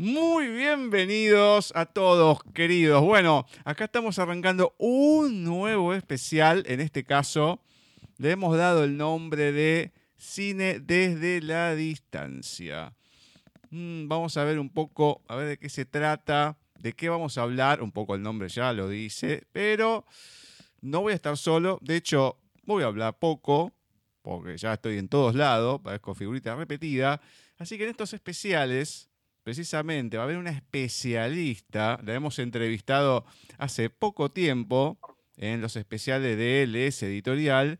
Muy bienvenidos a todos, queridos. Bueno, acá estamos arrancando un nuevo especial. En este caso, le hemos dado el nombre de Cine desde la distancia. Mm, vamos a ver un poco, a ver de qué se trata, de qué vamos a hablar. Un poco el nombre ya lo dice, pero no voy a estar solo. De hecho, voy a hablar poco, porque ya estoy en todos lados, parezco figurita repetida. Así que en estos especiales precisamente va a haber una especialista, la hemos entrevistado hace poco tiempo en los especiales de LS Editorial,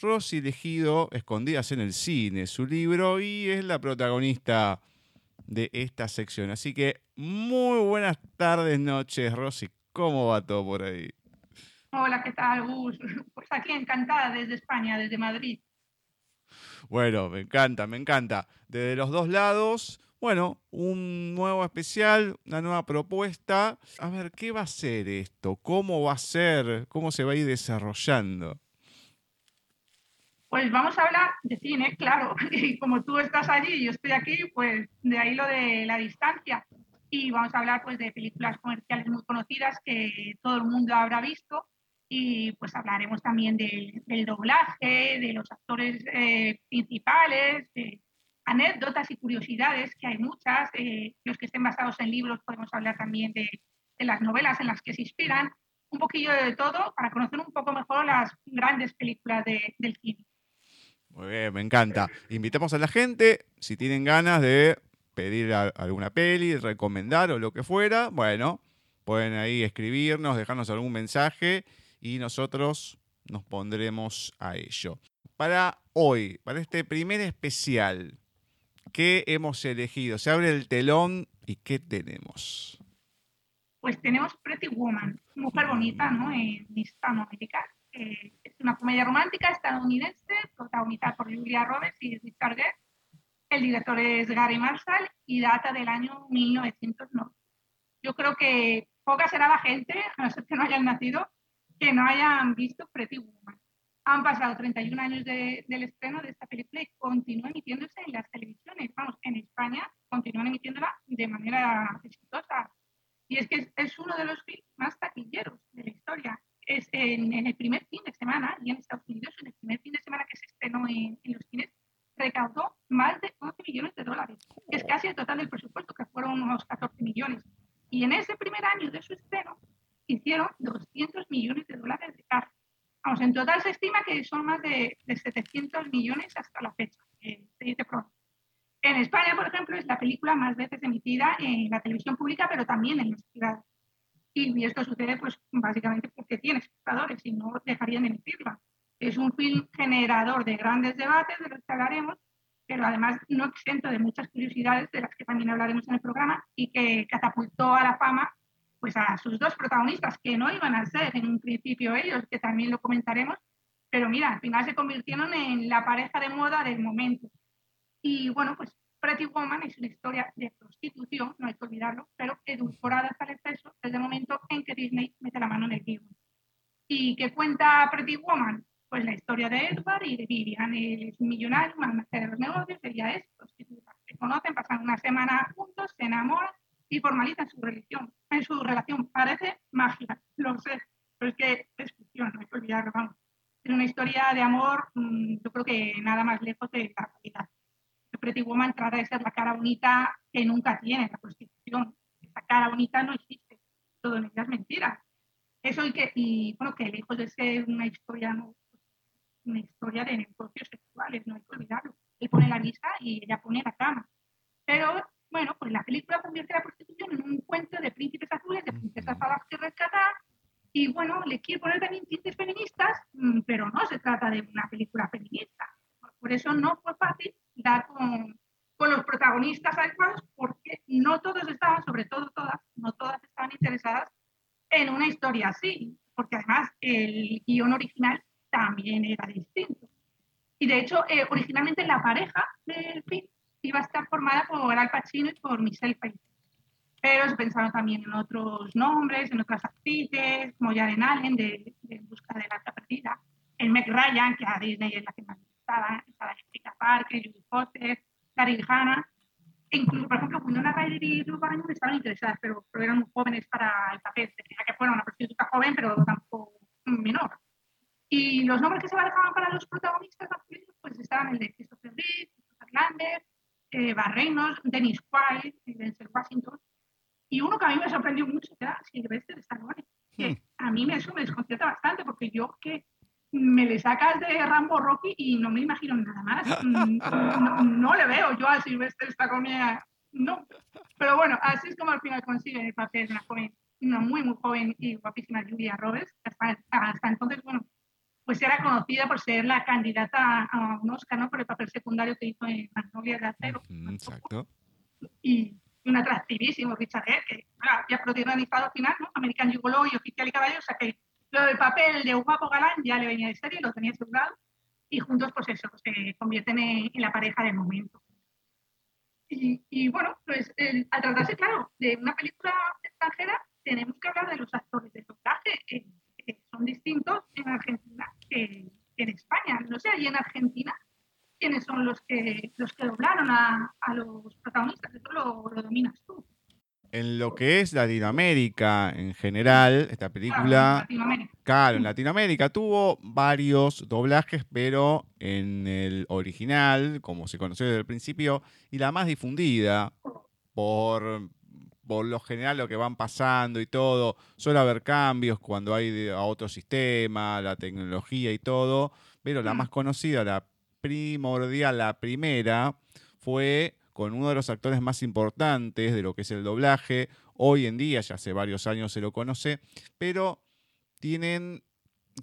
Rosy Legido, Escondidas en el Cine, su libro, y es la protagonista de esta sección. Así que muy buenas tardes, noches, Rosy. ¿Cómo va todo por ahí? Hola, ¿qué tal, Gus? Pues aquí encantada desde España, desde Madrid. Bueno, me encanta, me encanta. Desde los dos lados, bueno, un nuevo especial, una nueva propuesta. A ver, ¿qué va a ser esto? ¿Cómo va a ser? ¿Cómo se va a ir desarrollando? Pues vamos a hablar de cine, claro. Y como tú estás allí y yo estoy aquí, pues de ahí lo de la distancia. Y vamos a hablar pues de películas comerciales muy conocidas que todo el mundo habrá visto. Y pues hablaremos también del, doblaje, de los actores eh, principales, de anécdotas y curiosidades, que hay muchas. Eh, los que estén basados en libros podemos hablar también de, las novelas en las que se inspiran. Un poquillo de todo para conocer un poco mejor las grandes películas del cine. Muy bien, me encanta. Invitamos a la gente, si tienen ganas de pedir alguna peli, recomendar o lo que fuera, bueno, pueden ahí escribirnos, dejarnos algún mensaje y nosotros nos pondremos a ello. Para hoy, para este primer especial, ¿Qué hemos elegido? Se abre el telón y ¿qué tenemos? Pues tenemos Pretty Woman, mujer bonita, ¿no? En Hispanoamérica. Eh, es una comedia romántica estadounidense protagonizada por Julia Roberts y Richard Gere. El director es Gary Marshall y data del año 1909. Yo creo que poca será la gente, a no ser que no hayan nacido, que no hayan visto Pretty Woman. Han pasado 31 años del estreno de esta película y continúa emitiéndose en las televisiones. Vamos, en España continúan emitiéndola de manera exitosa. Y es que es, uno de los films más taquilleros de la historia. Es en, el primer fin de semana, y en Estados Unidos, en el primer fin de semana que se estrenó en, los cines, recaudó más de 11 millones de dólares, que es casi el total del presupuesto, que fueron unos 14 millones. Y en ese primer año de su estreno, hicieron 200 millones de dólares de carga Vamos, en total se estima que son más de, 700 millones hasta la fecha. En España, por ejemplo, es la película más veces emitida en la televisión pública, pero también en los privados. Y esto sucede, pues, básicamente porque tiene espectadores y no dejarían de emitirla. Es un film generador de grandes debates de los que hablaremos, pero además no exento de muchas curiosidades de las que también hablaremos en el programa y que catapultó a la fama pues a sus dos protagonistas, que no iban a ser en un principio ellos, que también lo comentaremos, pero mira, al final se convirtieron en la pareja de moda del momento. Y bueno, pues Pretty Woman es una historia de prostitución, no hay que olvidarlo, pero edulcorada hasta el exceso desde el momento en que Disney mete la mano en el guion. ¿Y qué cuenta Pretty Woman? Pues la historia de Edward y de Vivian. Él es un millonario, un de los negocios, ella es prostituta. Se conocen, pasan una semana juntos, se enamoran y formalizan su religión, en su relación. Parece mágica, lo sé, pero es que es ficción, no hay que olvidarlo, vamos. Es una historia de amor, mm, yo creo que nada más lejos de la realidad. Pretty Woman trata de ser la cara bonita que nunca tiene la prostitución. Esa cara bonita no existe, todo en ella es mentira. Eso y que, y bueno, que lejos de ser una historia, una historia de negocios sexuales, no hay que olvidarlo. Él pone la misa y ella pone la cama. Pero bueno, pues la película convierte la prostitución en un cuento de príncipes azules, de princesas a las que rescatar, y bueno, le quiere poner también tintes feministas, mm, pero no se trata de una película feminista. Por eso no fue fácil dar con, con los protagonistas adecuados, porque no todos estaban, sobre todo todas, no todas estaban interesadas en una historia así, porque además el guion original también era distinto. Y de hecho, eh, originalmente la pareja del film iba a estar formada por Al Pacino y por Michelle Pfeiffer. Pero se pensaron también en otros nombres, en otras actrices, como Jaren Allen, de, de Busca de la Alta Perdida, el Meg Ryan, que a Disney es la que más estaba Jessica Parker, Judy Foster, Daryl Hannah. incluso, por ejemplo, Winona Ryder y Drew Barrymore estaban interesadas, pero, pero, eran muy jóvenes para el papel. Tenía que fuera una prostituta joven, pero tampoco menor. Y los nombres que se barajaban para los protagonistas masculinos, pues estaban el de Christopher Reeve, Christopher Lander, eh, Barrenos, Dennis Quaid, Denzel Washington. Y uno que a mí me sorprendió mucho era Sylvester Stallone. Que hmm. a mí eso me desconcierta bastante, porque yo que me le sacas de Rambo Rocky y no me imagino nada más. Mm, no, le veo yo a Sylvester Stallone, no. Pero bueno, así es como al final consigue el papel de una joven, una muy, muy joven y guapísima Julia Roberts. Hasta, hasta entonces, bueno, pues era conocida por ser la candidata a un Oscar, ¿no? Por el papel secundario que hizo en Magnolia de Acero. exacto. Y un atractivísimo Richard Gere, que bueno, había protagonizado al final, ¿no? American Gigolo y Oficial y Caballo, o sea que lo del papel de un guapo galán ya le venía de serie, lo tenía asegurado, y juntos, pues eso, se convierten en, la pareja del momento. Y, bueno, pues al tratarse, claro, de una película extranjera, tenemos que hablar de los actores de doblaje, que son distintos en Argentina que, en España. No sé, y en Argentina, ¿quiénes son los que, los que doblaron a, a los protagonistas? Eso lo, lo dominas tú en lo que es Latinoamérica en general, esta película, claro, en Latinoamérica tuvo varios doblajes, pero en el original, como se conoció desde el principio, y la más difundida por, por lo general lo que van pasando y todo, suele haber cambios cuando hay a otro sistema, la tecnología y todo, pero la mm. más conocida, la primordial, la primera, fue con uno de los actores más importantes de lo que es el doblaje. Hoy en día, ya hace varios años se lo conoce, pero tienen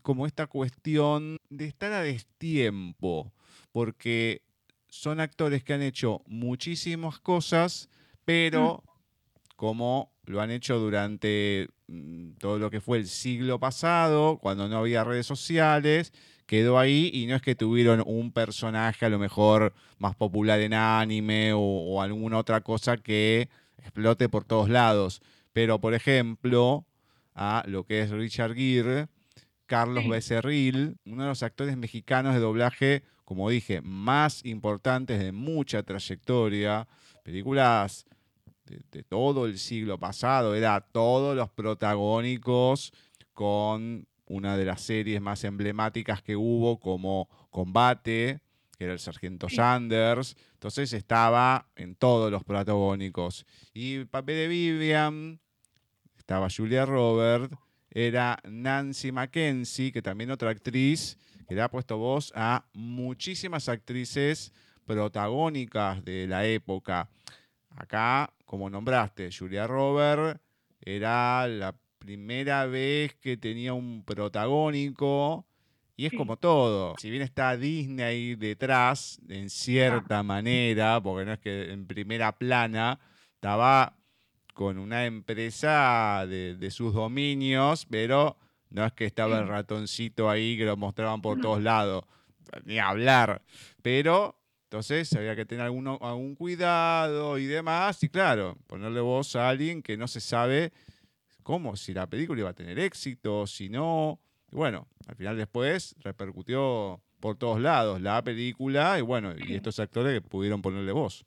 como esta cuestión de estar a destiempo, porque son actores que han hecho muchísimas cosas, pero mm. como lo han hecho durante mm, todo lo que fue el siglo pasado, cuando no había redes sociales, quedó ahí y no es que tuvieron un personaje a lo mejor más popular en anime o, alguna otra cosa que explote por todos lados. Pero, por ejemplo, a lo que es Richard Gere, Carlos Becerril, uno de los actores mexicanos de doblaje, como dije, más importantes de mucha trayectoria, películas de, de todo el siglo pasado, era todos los protagónicos con una de las series más emblemáticas que hubo como Combate, que era el Sargento Sanders. Entonces estaba en todos los protagónicos. Y el papel de Vivian, estaba Julia Roberts, era Nancy Mackenzie, que también otra actriz, que le ha puesto voz a muchísimas actrices protagónicas de la época. Acá, como nombraste, Julia Roberts era la primera vez que tenía un protagónico. Y es como todo. Si bien está Disney ahí detrás, en cierta manera, porque no es que en primera plana, estaba con una empresa de, sus dominios, pero no es que estaba el ratoncito ahí que lo mostraban por todos lados, ni hablar. Pero entonces había que tener alguno, algún cuidado y demás. Y claro, ponerle voz a alguien que no se sabe cómo, si la película iba a tener éxito, si no. Y bueno, al final después repercutió por todos lados la película y bueno, y estos actores que pudieron ponerle voz.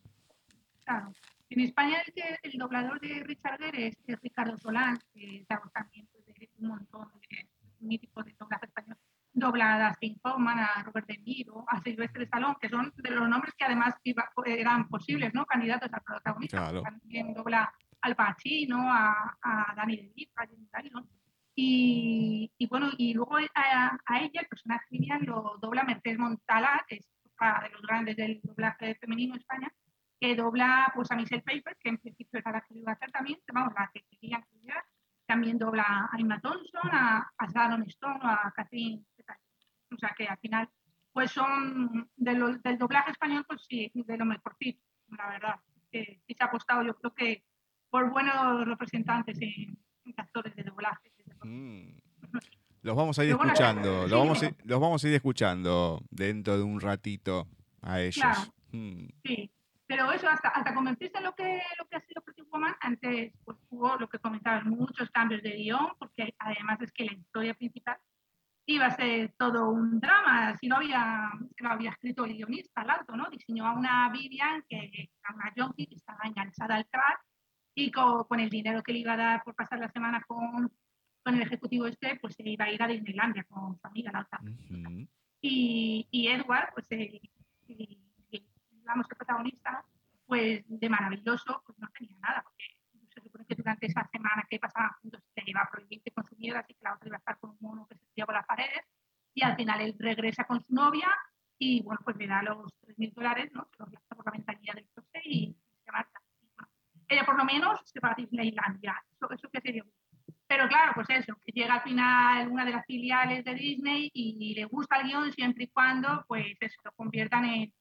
Claro. En España el, el doblador de Richard Gere es, Ricardo Solán, que también de un montón de míticos de doblaje español. Dobla a Hoffman, a Robert De Niro, a Silvestre Stallone, que son de los nombres que además eran posibles, ¿no? Candidatos al protagonista. Claro. También dobla al Pacino, a, a Danny DeVito, a Jim Tyron. Y, y, bueno, y luego a, a, ella, el personaje genial, lo dobla Mercedes Montala, que es una de los grandes del doblaje femenino en España, que dobla pues, a Michelle Pfeiffer, que en principio era la que iba a hacer también, que vamos, la que También dobla a Emma Thompson, a, a Sharon Stone, a Catherine. O sea que al final, pues son de lo, del doblaje español, pues sí, de lo mejorcito, la verdad. Que sí se ha apostado, yo creo que por buenos representantes en, actores de doblaje. Mm. Los vamos a ir escuchando, los, vamos a ir, los vamos a ir escuchando dentro de un ratito a ellos. Mm. Sí, pero eso, hasta, hasta convertirse en lo que, lo que ha sido Pretty Woman, antes pues, hubo lo que comentabas, muchos cambios de guion, porque además es que la historia principal iba a ser todo un drama, si no había, lo había escrito el guionista al alto, ¿no? Diseñó a una Vivian, que era una junkie, que estaba enganchada al crack, y con, con, el dinero que le iba a dar por pasar la semana con, con el ejecutivo este, pues se iba a ir a Disneylandia con su amiga, la otra. y, y, Edward, pues el, el, digamos, el protagonista, pues de maravilloso, pues no tenía nada, porque se supone que durante esa semana que pasaban juntos se iba a prohibir que consumiera, así que la otra iba a estar con un mono que se tiraba por las paredes, y al final él regresa con su novia y, bueno, pues le da los 3.000 dólares, ¿no? Se los gasta por la ventanilla del coche y se marcha. Ella por lo menos se va a Disneylandia, eso, eso que sería pero claro, pues eso, que llega al final una de las filiales de Disney y le gusta el guion siempre y cuando pues eso, lo conviertan en,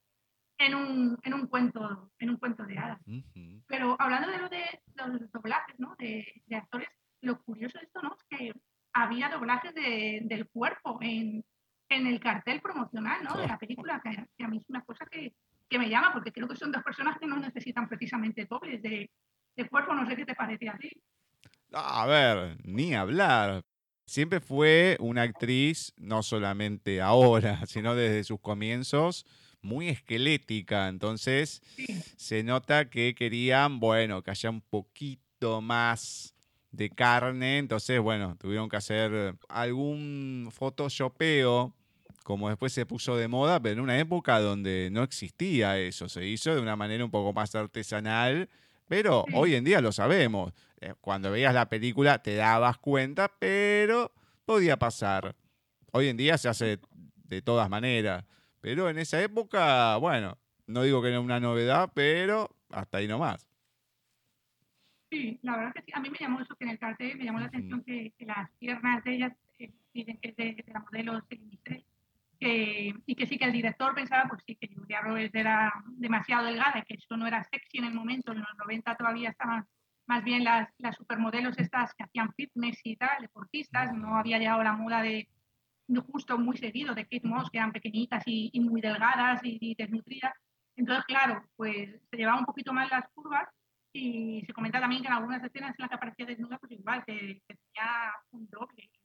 en un, en un, cuento, en un cuento de hadas. Pero hablando de lo de, los doblajes, ¿no? De, de, actores, lo curioso de esto, ¿no? Es que había doblajes de, del cuerpo en, en, el cartel promocional, ¿no? De la película, que, a mí es una cosa que, que, me llama, porque creo que son dos personas que no necesitan precisamente dobles de, de cuerpo, no sé qué te parece a ti. A ver, ni hablar. Siempre fue una actriz, no solamente ahora, sino desde sus comienzos, muy esquelética. Entonces, se nota que querían, bueno, que haya un poquito más de carne. Entonces, bueno, tuvieron que hacer algún photoshopeo, como después se puso de moda, pero en una época donde no existía eso. Se hizo de una manera un poco más artesanal, pero hoy en día lo sabemos. Eh, cuando veías la película te dabas cuenta, pero podía pasar. Hoy en día se hace de todas maneras. Pero en esa época, bueno, no digo que no una novedad, pero hasta ahí nomás. Sí, la verdad que sí. A mí me llamó eso que en el cartel me llamó la atención que, las piernas de ellas eh, dicen que es de, la modelo que, y que sí que el director pensaba pues sí que Julia Roberts era demasiado delgada y que eso no era sexy en el momento, en los 90 todavía estaban más bien las, las supermodelos estas que hacían fitness y tal, deportistas, no había llegado la moda de justo muy seguido de Kate Moss, que eran pequeñitas y, muy delgadas y, desnutridas. Entonces, claro, pues se llevaba un poquito más las curvas y se comenta también que en algunas escenas en las que aparecía desnuda, pues igual, que, tenía un doble y.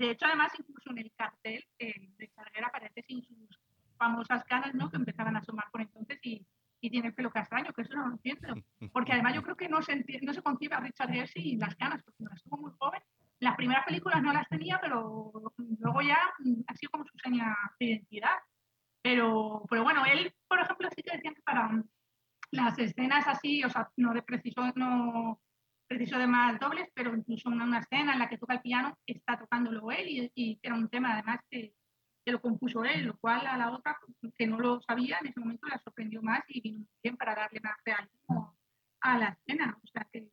De hecho, además, incluso en el cartel eh, de Charguera aparece sin sus famosas canas, ¿no? Que empezaban a asomar por entonces y, y tiene el pelo castaño, que eso no lo entiendo. Porque además yo creo que no se, no se concibe a Richard Gere sin las canas, porque no estuvo muy joven. Las primeras películas no las tenía, pero luego ya mm, ha sido como su seña de identidad. Pero, pero bueno, él, por ejemplo, sí que decía que para las escenas así, o sea, no de preciso, no preciso de más dobles, pero incluso una, una escena en la que toca el piano, está tocándolo él y, y era un tema además que, que lo compuso él, lo cual a la otra, que no lo sabía, en ese momento la sorprendió más y vino bien para darle más realismo a la escena. O sea, que,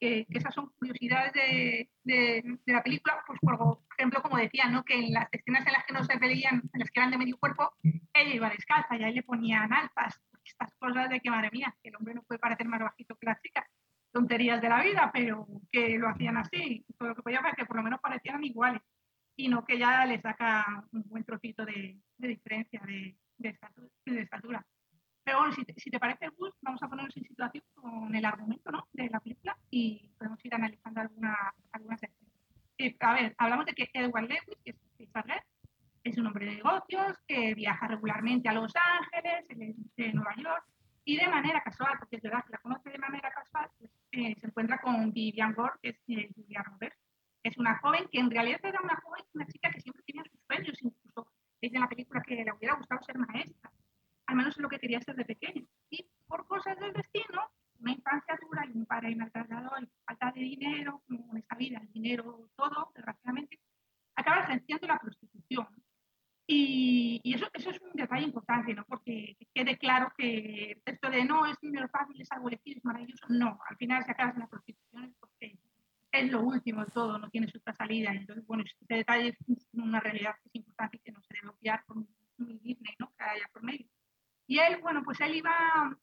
que, esas son curiosidades de, de, la película, pues por ejemplo, como decía, ¿no? que en las escenas en las que no se veían, en las que eran de medio cuerpo, ella iba descalza y ahí le ponían alpas. Estas cosas de que, madre mía, que el hombre no puede parecer más bajito que la chica. Tonterías de la vida, pero que lo hacían así. Todo lo que podía que por lo menos parecieran iguales y no que ya le saca un buen trocito de, de diferencia de, de, estatura, de, estatura, Pero bueno, si te, si te parece, Gus, vamos a ponernos en situación con el argumento ¿no? de la película y podemos ir analizando alguna, algunas. Eh, a ver, hablamos de que Edward Lewis, que es Richard es un hombre de negocios que viaja regularmente a Los Ángeles, de Nueva York, y de manera casual, porque es verdad que la conoce de manera casual, pues, eh, se encuentra con Vivian Gore, que es eh, Julia Roberts, es una joven que en realidad era una joven, una chica que siempre tenía sus sueños, incluso dice en la película que le hubiera gustado ser maestra, al menos es lo que quería ser de pequeño. Y por cosas del destino, una infancia dura y un padre maltratador falta de dinero, en esta vida, el dinero todo, desgraciadamente, acaba ejerciendo la prostitución. Y, y, eso, eso es un detalle importante, ¿no? Porque quede claro que esto de no es dinero fácil, es algo elegido, es maravilloso, no, al final se acaba en la prostitución porque es lo último de todo, no tiene otra salida. Entonces, bueno, este detalle es una realidad que es importante y que no se debe obviar por un Disney, ¿no? Que haya por medio. Y él, bueno, pues él iba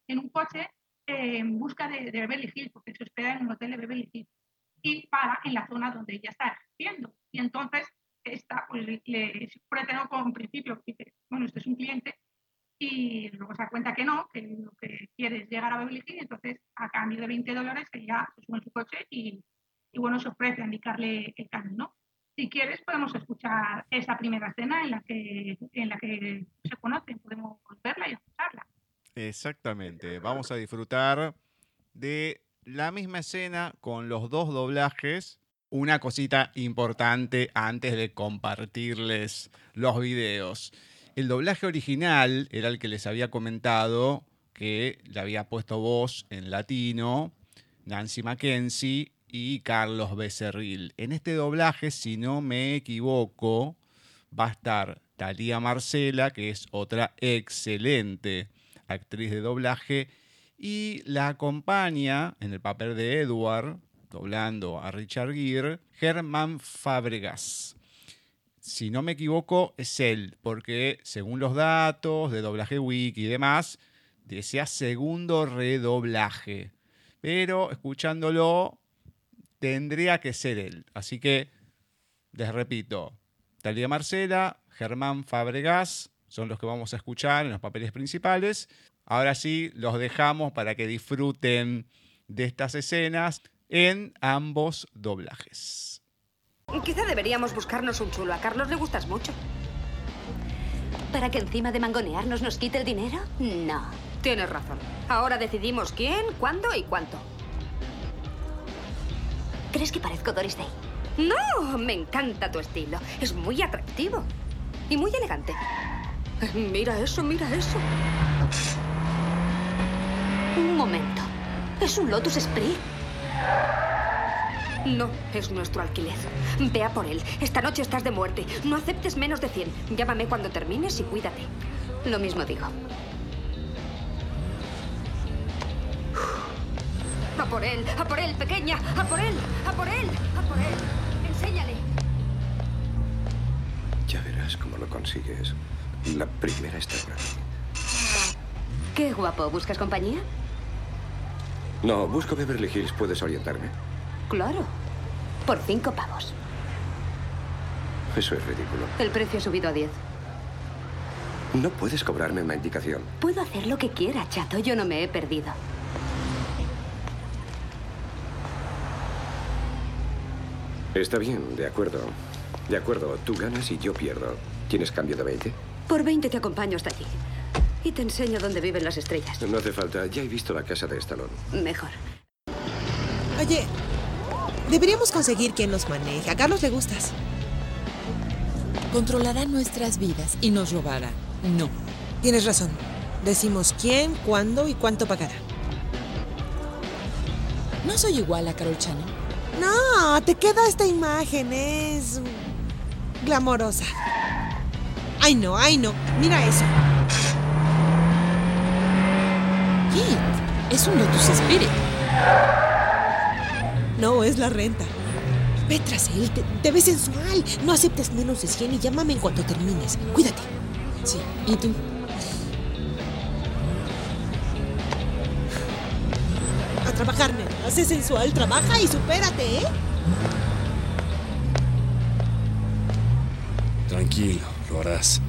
en un coche eh, en busca de, de, Beverly Hills, porque se hospeda en un hotel de Beverly Hills, y para en la zona donde ella está ejerciendo. Y entonces, está, pues, le, le pretendo con principio, dice, bueno, este es un cliente, y luego se da cuenta que no, que lo que quiere es llegar a Beverly Hills, entonces a cambio de 20 dólares ella se sube en su coche y y bueno, se ofrece a indicarle el camino. Si quieres, podemos escuchar esa primera escena en la que, en la que se conocen, podemos verla y escucharla. Exactamente, vamos a disfrutar de la misma escena con los dos doblajes. Una cosita importante antes de compartirles los videos. El doblaje original era el que les había comentado que le había puesto voz en latino Nancy Mackenzie y Carlos Becerril. En este doblaje, si no me equivoco, va a estar Talía Marcela, que es otra excelente actriz de doblaje, y la acompaña en el papel de Edward, doblando a Richard Gere, Germán Fabregas. Si no me equivoco, es él, porque según los datos de doblaje wiki y demás, desea segundo redoblaje. Pero escuchándolo, tendría que ser él. Así que, les repito, Talía Marcela, Germán Fabregas, son los que vamos a escuchar en los papeles principales. Ahora sí, los dejamos para que disfruten de estas escenas en ambos doblajes. Quizá deberíamos buscarnos un chulo. A Carlos le gustas mucho. ¿Para que encima de mangonearnos nos quite el dinero? No. Tienes razón. Ahora decidimos quién, cuándo y cuánto. ¿Crees que parezco Doris Day? No, me encanta tu estilo. Es muy atractivo. Y muy elegante. Mira eso, mira eso. Un momento. Es un Lotus Esprit. No, es nuestro alquiler. Vea por él. Esta noche estás de muerte. No aceptes menos de 100. Llámame cuando termines y cuídate. Lo mismo digo. A por él, a por él, pequeña. A por él, a por él, a por él. Enséñale. Ya verás cómo lo consigues. La primera está por aquí. Qué guapo. ¿Buscas compañía? No, busco Beverly Hills. ¿Puedes orientarme? Claro. Por cinco pavos. Eso es ridículo. El precio ha subido a 10. No puedes cobrarme una indicación. Puedo hacer lo que quiera, chato. Yo no me he perdido. Está bien, de acuerdo. De acuerdo, tú ganas y yo pierdo. ¿Tienes cambio de 20? Por 20 te acompaño hasta allí. Y te enseño dónde viven las estrellas. No hace falta, ya he visto la casa de Stallone. Mejor. Oye, deberíamos conseguir quien nos maneje. A Carlos le gustas. Controlará nuestras vidas y nos robará. No. Tienes razón. Decimos quién, cuándo y cuánto pagará. No soy igual a Carol Channing. No, te queda esta imagen. Es glamorosa. Ay, no, ay, no. Mira eso. Kit, es un Lotus Spirit. No, es la renta. Ve tras él, te, te ves sensual. No aceptes menos de 100 y llámame en cuanto termines. Cuídate. Sí, ¿y tú? A trabajar, nena. Sé sensual, trabaja y supérate, ¿eh? Tranquilo, lo harás.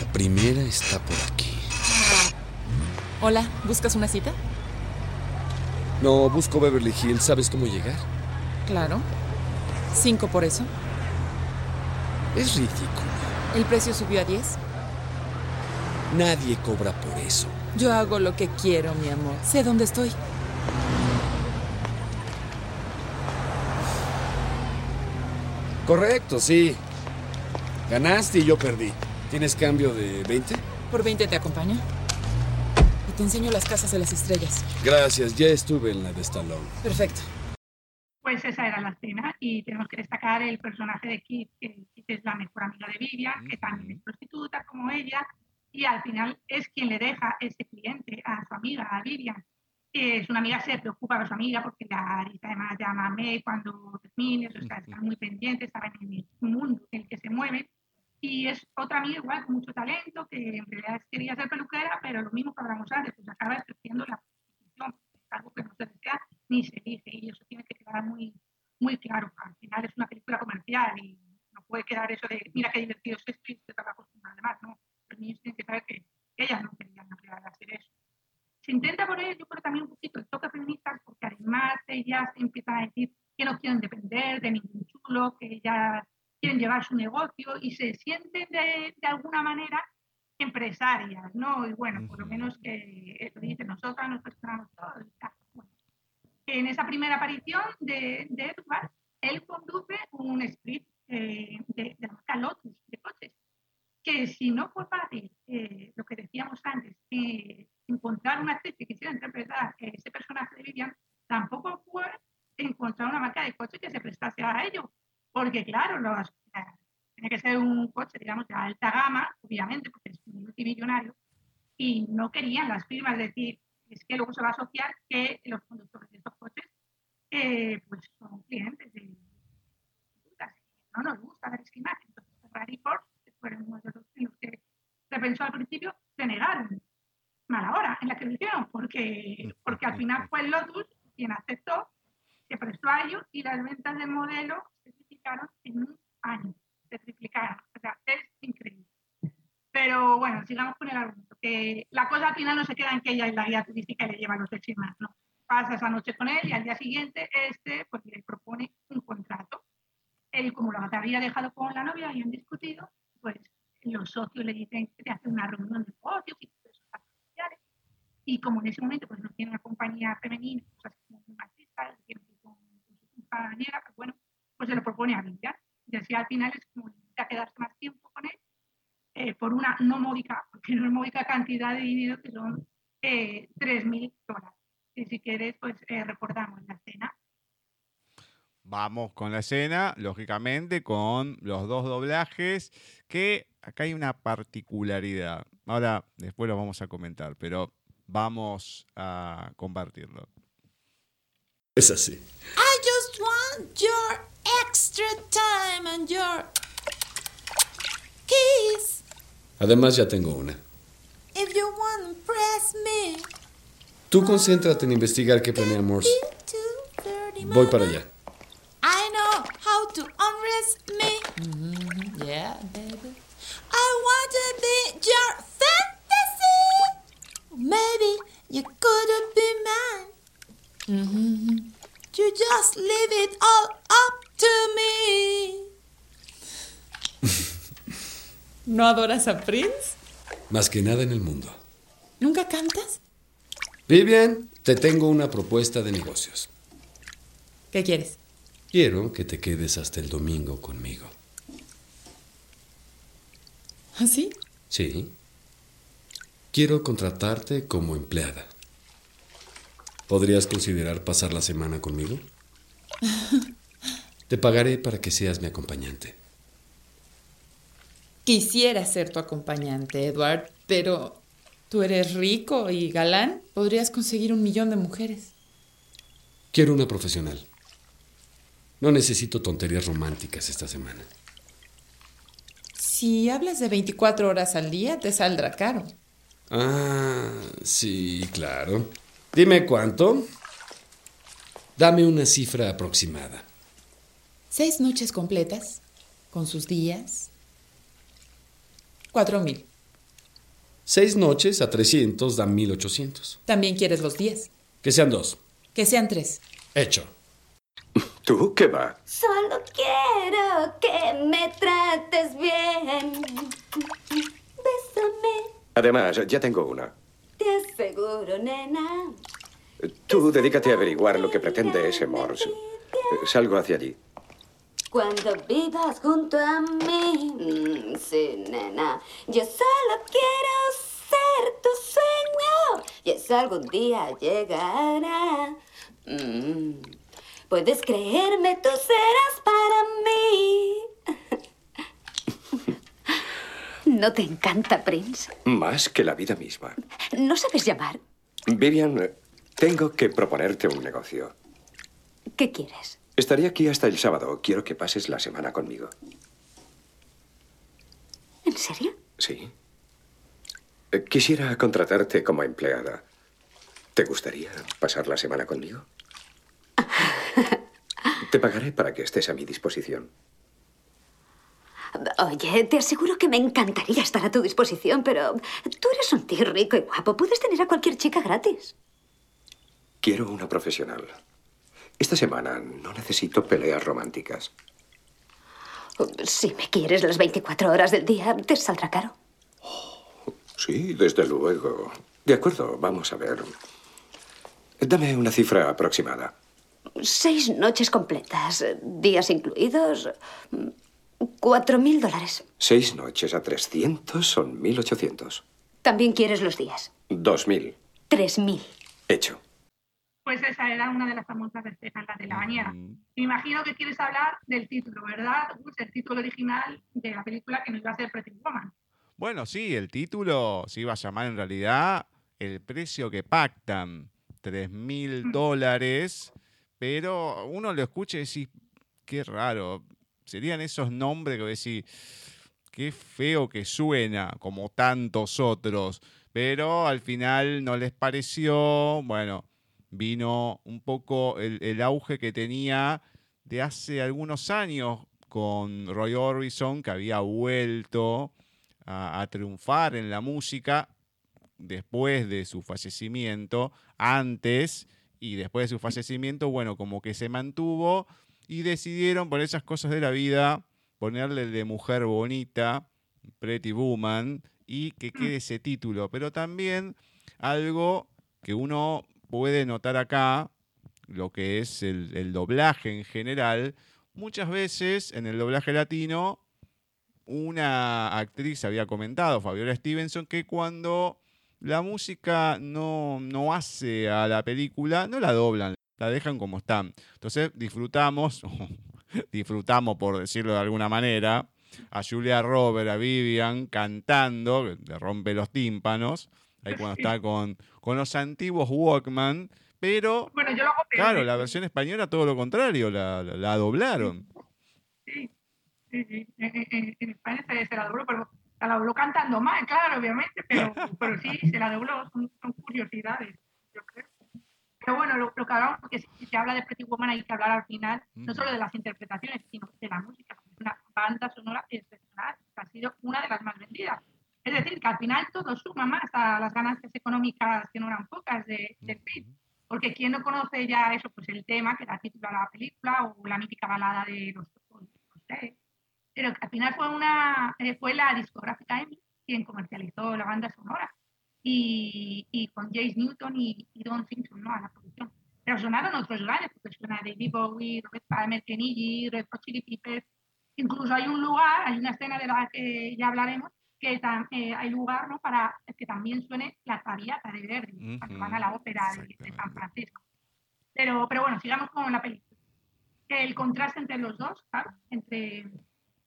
La primera está por aquí. Hola, ¿buscas una cita? No, busco Beverly Hills. ¿Sabes cómo llegar? Claro. Cinco por eso. Es ridículo. ¿El precio subió a 10? Nadie cobra por eso. Yo hago lo que quiero, mi amor. Sé dónde estoy. Correcto, sí. Ganaste y yo perdí. ¿Tienes cambio de 20? Por 20 te acompaño. Te enseño las casas de las estrellas. Gracias, ya estuve en la de Stallone. Perfecto. Pues esa era la escena y tenemos que destacar el personaje de Kit, que Kit es la mejor amiga de Vivian, que también es prostituta como ella, y al final es quien le deja ese cliente a su amiga, a Vivian. Que su amiga se preocupa por su amiga porque la Arita además llama a May cuando termines, o sea, están muy pendientes, saben en el mundo en el que se mueven. Y es otra amiga igual con mucho talento, que en realidad quería ser peluquera, pero lo mismo que hablamos antes, pues acaba ejerciendo la es algo que no se desea ni se dice, y eso tiene que quedar muy, muy claro. Al final es una película comercial y no puede quedar eso de, mira qué divertido es esto y este trabajo además, ¿no? Los niños tienen que saber que ellas no querían hacer eso. Se intenta poner, yo creo, también un poquito el toque feminista, porque además ellas empiezan a decir que no quieren depender de ningún chulo, que ellas quieren llevar su negocio y se sienten de, de alguna manera empresarias, ¿no? Y bueno, por lo menos que eso dice nosotras, nos personamos todos. y tal. Bueno, en esa primera aparición de, de Edward, él conduce un sprint eh, de, de marca Lotus de coches, que si no fue fácil, eh, lo que decíamos antes, eh, encontrar una actriz que quisiera interpretar ese personaje de Vivian, tampoco fue encontrar una marca de coche que se prestase a ello, porque claro, los, tiene que ser un coche, digamos, de alta gama, obviamente, porque es un multimillonario, y no querían las firmas, decir, es que luego se va a asociar que los conductores de estos coches eh, pues son clientes de no nos gusta dar esa imagen. Entonces, Ferrari y Porsche, fueron uno de los, en los que se pensó al principio, se negaron. Mala hora en la que lo hicieron, porque, porque al final fue el Lotus quien aceptó, se prestó a ellos y las ventas del modelo en un año. Se triplicaron. O sea, es increíble. Pero bueno, sigamos con el argumento. Que la cosa al final no se queda en que ella es la guía turística y le lleva los más, no. Pasa esa noche con él y al día siguiente este pues le propone un contrato. Él, como lo había dejado con la novia y han discutido, pues los socios le dicen que te hace una reunión de socios y. Y como en ese momento pues no tiene una compañía femenina, cosas como muy machistas, tiene que ir con, con su compañera, pues bueno, propone a así al final es como necesita quedarse más tiempo con él eh, por una no módica, porque no es módica cantidad de dinero que son eh, 3.000 dólares. Y si quieres, pues eh, recordamos la escena. Vamos con la escena, lógicamente, con los dos doblajes, que acá hay una particularidad. Ahora, después lo vamos a comentar, pero vamos a compartirlo. Es así. I just want time and your kiss. Además ya tengo una. If you want to impress me. Tú concéntrate en investigar qué planea Morse. Voy para allá. Adoras a Prince? Más que nada en el mundo. ¿Nunca cantas? Vivian, te tengo una propuesta de negocios. ¿Qué quieres? Quiero que te quedes hasta el domingo conmigo. ¿Así? Sí. Quiero contratarte como empleada. ¿Podrías considerar pasar la semana conmigo? Te pagaré para que seas mi acompañante. Quisiera ser tu acompañante, Edward, pero tú eres rico y galán. Podrías conseguir un millón de mujeres. Quiero una profesional. No necesito tonterías románticas esta semana. Si hablas de 24 horas al día, te saldrá caro. Ah, sí, claro. Dime cuánto. Dame una cifra aproximada. Seis noches completas, con sus días. Cuatro mil. Seis noches a 300 dan 1800. También quieres los días. Que sean dos. Que sean tres. Hecho. ¿Tú qué va? Solo quiero que me trates bien. Bésame, Además, ya tengo una. te aseguro, nena. Tú dedícate a averiguar lo que pretende ese Morse. Salgo hacia allí. Cuando vivas junto a mí, mm, sí, nena, yo solo quiero ser tu sueño y eso algún día llegará. Mm, Puedes creerme, tú serás para mí. ¿No te encanta, Prince? Más que la vida misma. ¿No sabes llamar? Vivian, tengo que proponerte un negocio. ¿Qué quieres? Estaré aquí hasta el sábado. Quiero que pases la semana conmigo. ¿En serio? Sí. Eh, Quisiera contratarte como empleada. ¿Te gustaría pasar la semana conmigo? Te pagaré para que estés a mi disposición. Oye, te aseguro que me encantaría estar a tu disposición, pero tú eres un tío rico y guapo. Puedes tener a cualquier chica gratis. Quiero una profesional. Esta semana no necesito peleas románticas. Si me quieres las 24 horas del día, te saldrá caro. Sí, desde luego. De acuerdo, vamos a ver. Dame una cifra aproximada. Seis noches completas, días incluidos, cuatro mil dólares. Seis noches a 300 son 1.800. También quieres los días. 2.000. Tres mil. Hecho. Pues esa era una de las famosas la de la bañera. Me imagino que quieres hablar del título, ¿verdad? El título original de la película que nos iba a ser Pretty Woman. Bueno, sí, el título se iba a llamar en realidad El precio que pactan, 3 mil dólares, pero uno lo escucha y dice, qué raro, serían esos nombres que decís, qué feo que suena, como tantos otros, pero al final no les pareció, bueno, vino un poco el, auge que tenía de hace algunos años con Roy Orbison, que había vuelto a, a triunfar en la música después de su fallecimiento, antes y después de su fallecimiento, bueno, como que se mantuvo y decidieron por esas cosas de la vida ponerle de mujer bonita, Pretty Woman, y que quede ese título. Pero también algo que uno puede notar acá, lo que es el, doblaje en general, muchas veces en el doblaje latino, una actriz había comentado, Fabiola Stevenson, que cuando la música no, no hace a la película, no la doblan, la dejan como están. Entonces disfrutamos, disfrutamos por decirlo de alguna manera, a Julia Robert, a Vivian cantando, le rompe los tímpanos, ahí cuando está con, con los antiguos Walkman, pero Bueno, yo lo claro, la versión española todo lo contrario, la, la- la doblaron. Sí, sí, sí. En, en- en España se, se la dobló, pero se la dobló cantando mal, claro, obviamente, pero, pero sí, se la dobló, son, son curiosidades, yo creo. Pero bueno, lo, lo que hablamos, porque si se habla de Pretty Woman hay que hablar al final, no solo de las interpretaciones, sino de la música, una banda sonora excepcional, que ha sido una de las más vendidas. Es decir, que al final todo suma más a las ganancias económicas, que no eran pocas, de, del. Porque quien no conoce ya eso, pues el tema que da título a la película o la mítica balada de los sé, pero que al final fue una eh, fue la discográfica EMI quien comercializó la banda sonora y, y con Jace Newton y, y Don Simpson ¿no? a la producción. Pero sonaron otros grandes, porque suena David Bowie, Robert Palmer, Kenny G, Red Hot Chili Peppers. Incluso hay un lugar, hay una escena de la que ya hablaremos, que eh, hay lugar ¿no? para que también suene la Traviata de Verdi, cuando van a la ópera de, de San Francisco. Pero, pero bueno, sigamos con la película. El contraste entre los dos, claro, entre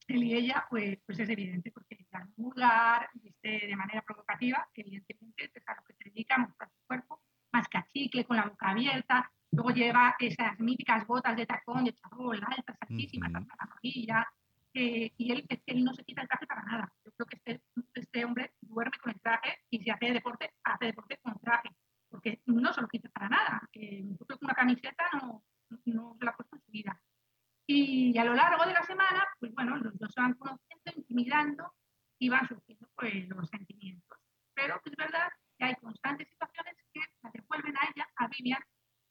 él y ella, pues, pues es evidente, porque ella es vulgar, viste de manera provocativa, que evidentemente es a lo que se dedica a mostrar su cuerpo, más cachicle, con la boca abierta, luego lleva esas míticas botas de tacón, de charol, altas, altísimas, hasta la rodilla, eh, y él, él no se quita el traje para nada. Yo creo que este, este hombre duerme con el traje y si hace deporte, hace deporte con traje, porque no se lo quita para nada. Eh, yo creo que una camiseta no, no se la ha puesto en su vida. Y a lo largo de la semana, pues bueno, los dos se van conociendo, intimidando y van surgiendo pues, los sentimientos. Pero es verdad que hay constantes situaciones que la devuelven a ella, a Vivian,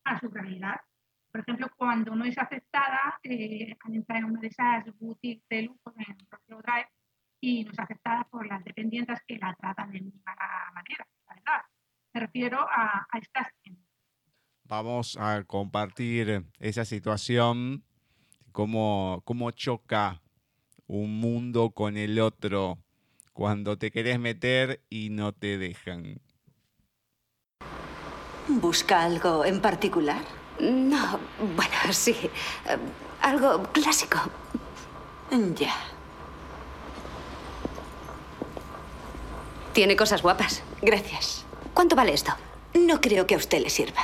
a su realidad. Por ejemplo, cuando no es aceptada, eh, al entrar en una de esas boutiques de lujo en Rodeo Drive y no es aceptada por las dependientes que la tratan de mala manera, la verdad. Me refiero a, a estas Vamos a compartir esa situación, cómo, cómo choca un mundo con el otro cuando te querés meter y no te dejan. ¿Busca algo en particular? No, bueno, sí. algo clásico. Ya. Tiene cosas guapas. Gracias. ¿Cuánto vale esto? No creo que a usted le sirva.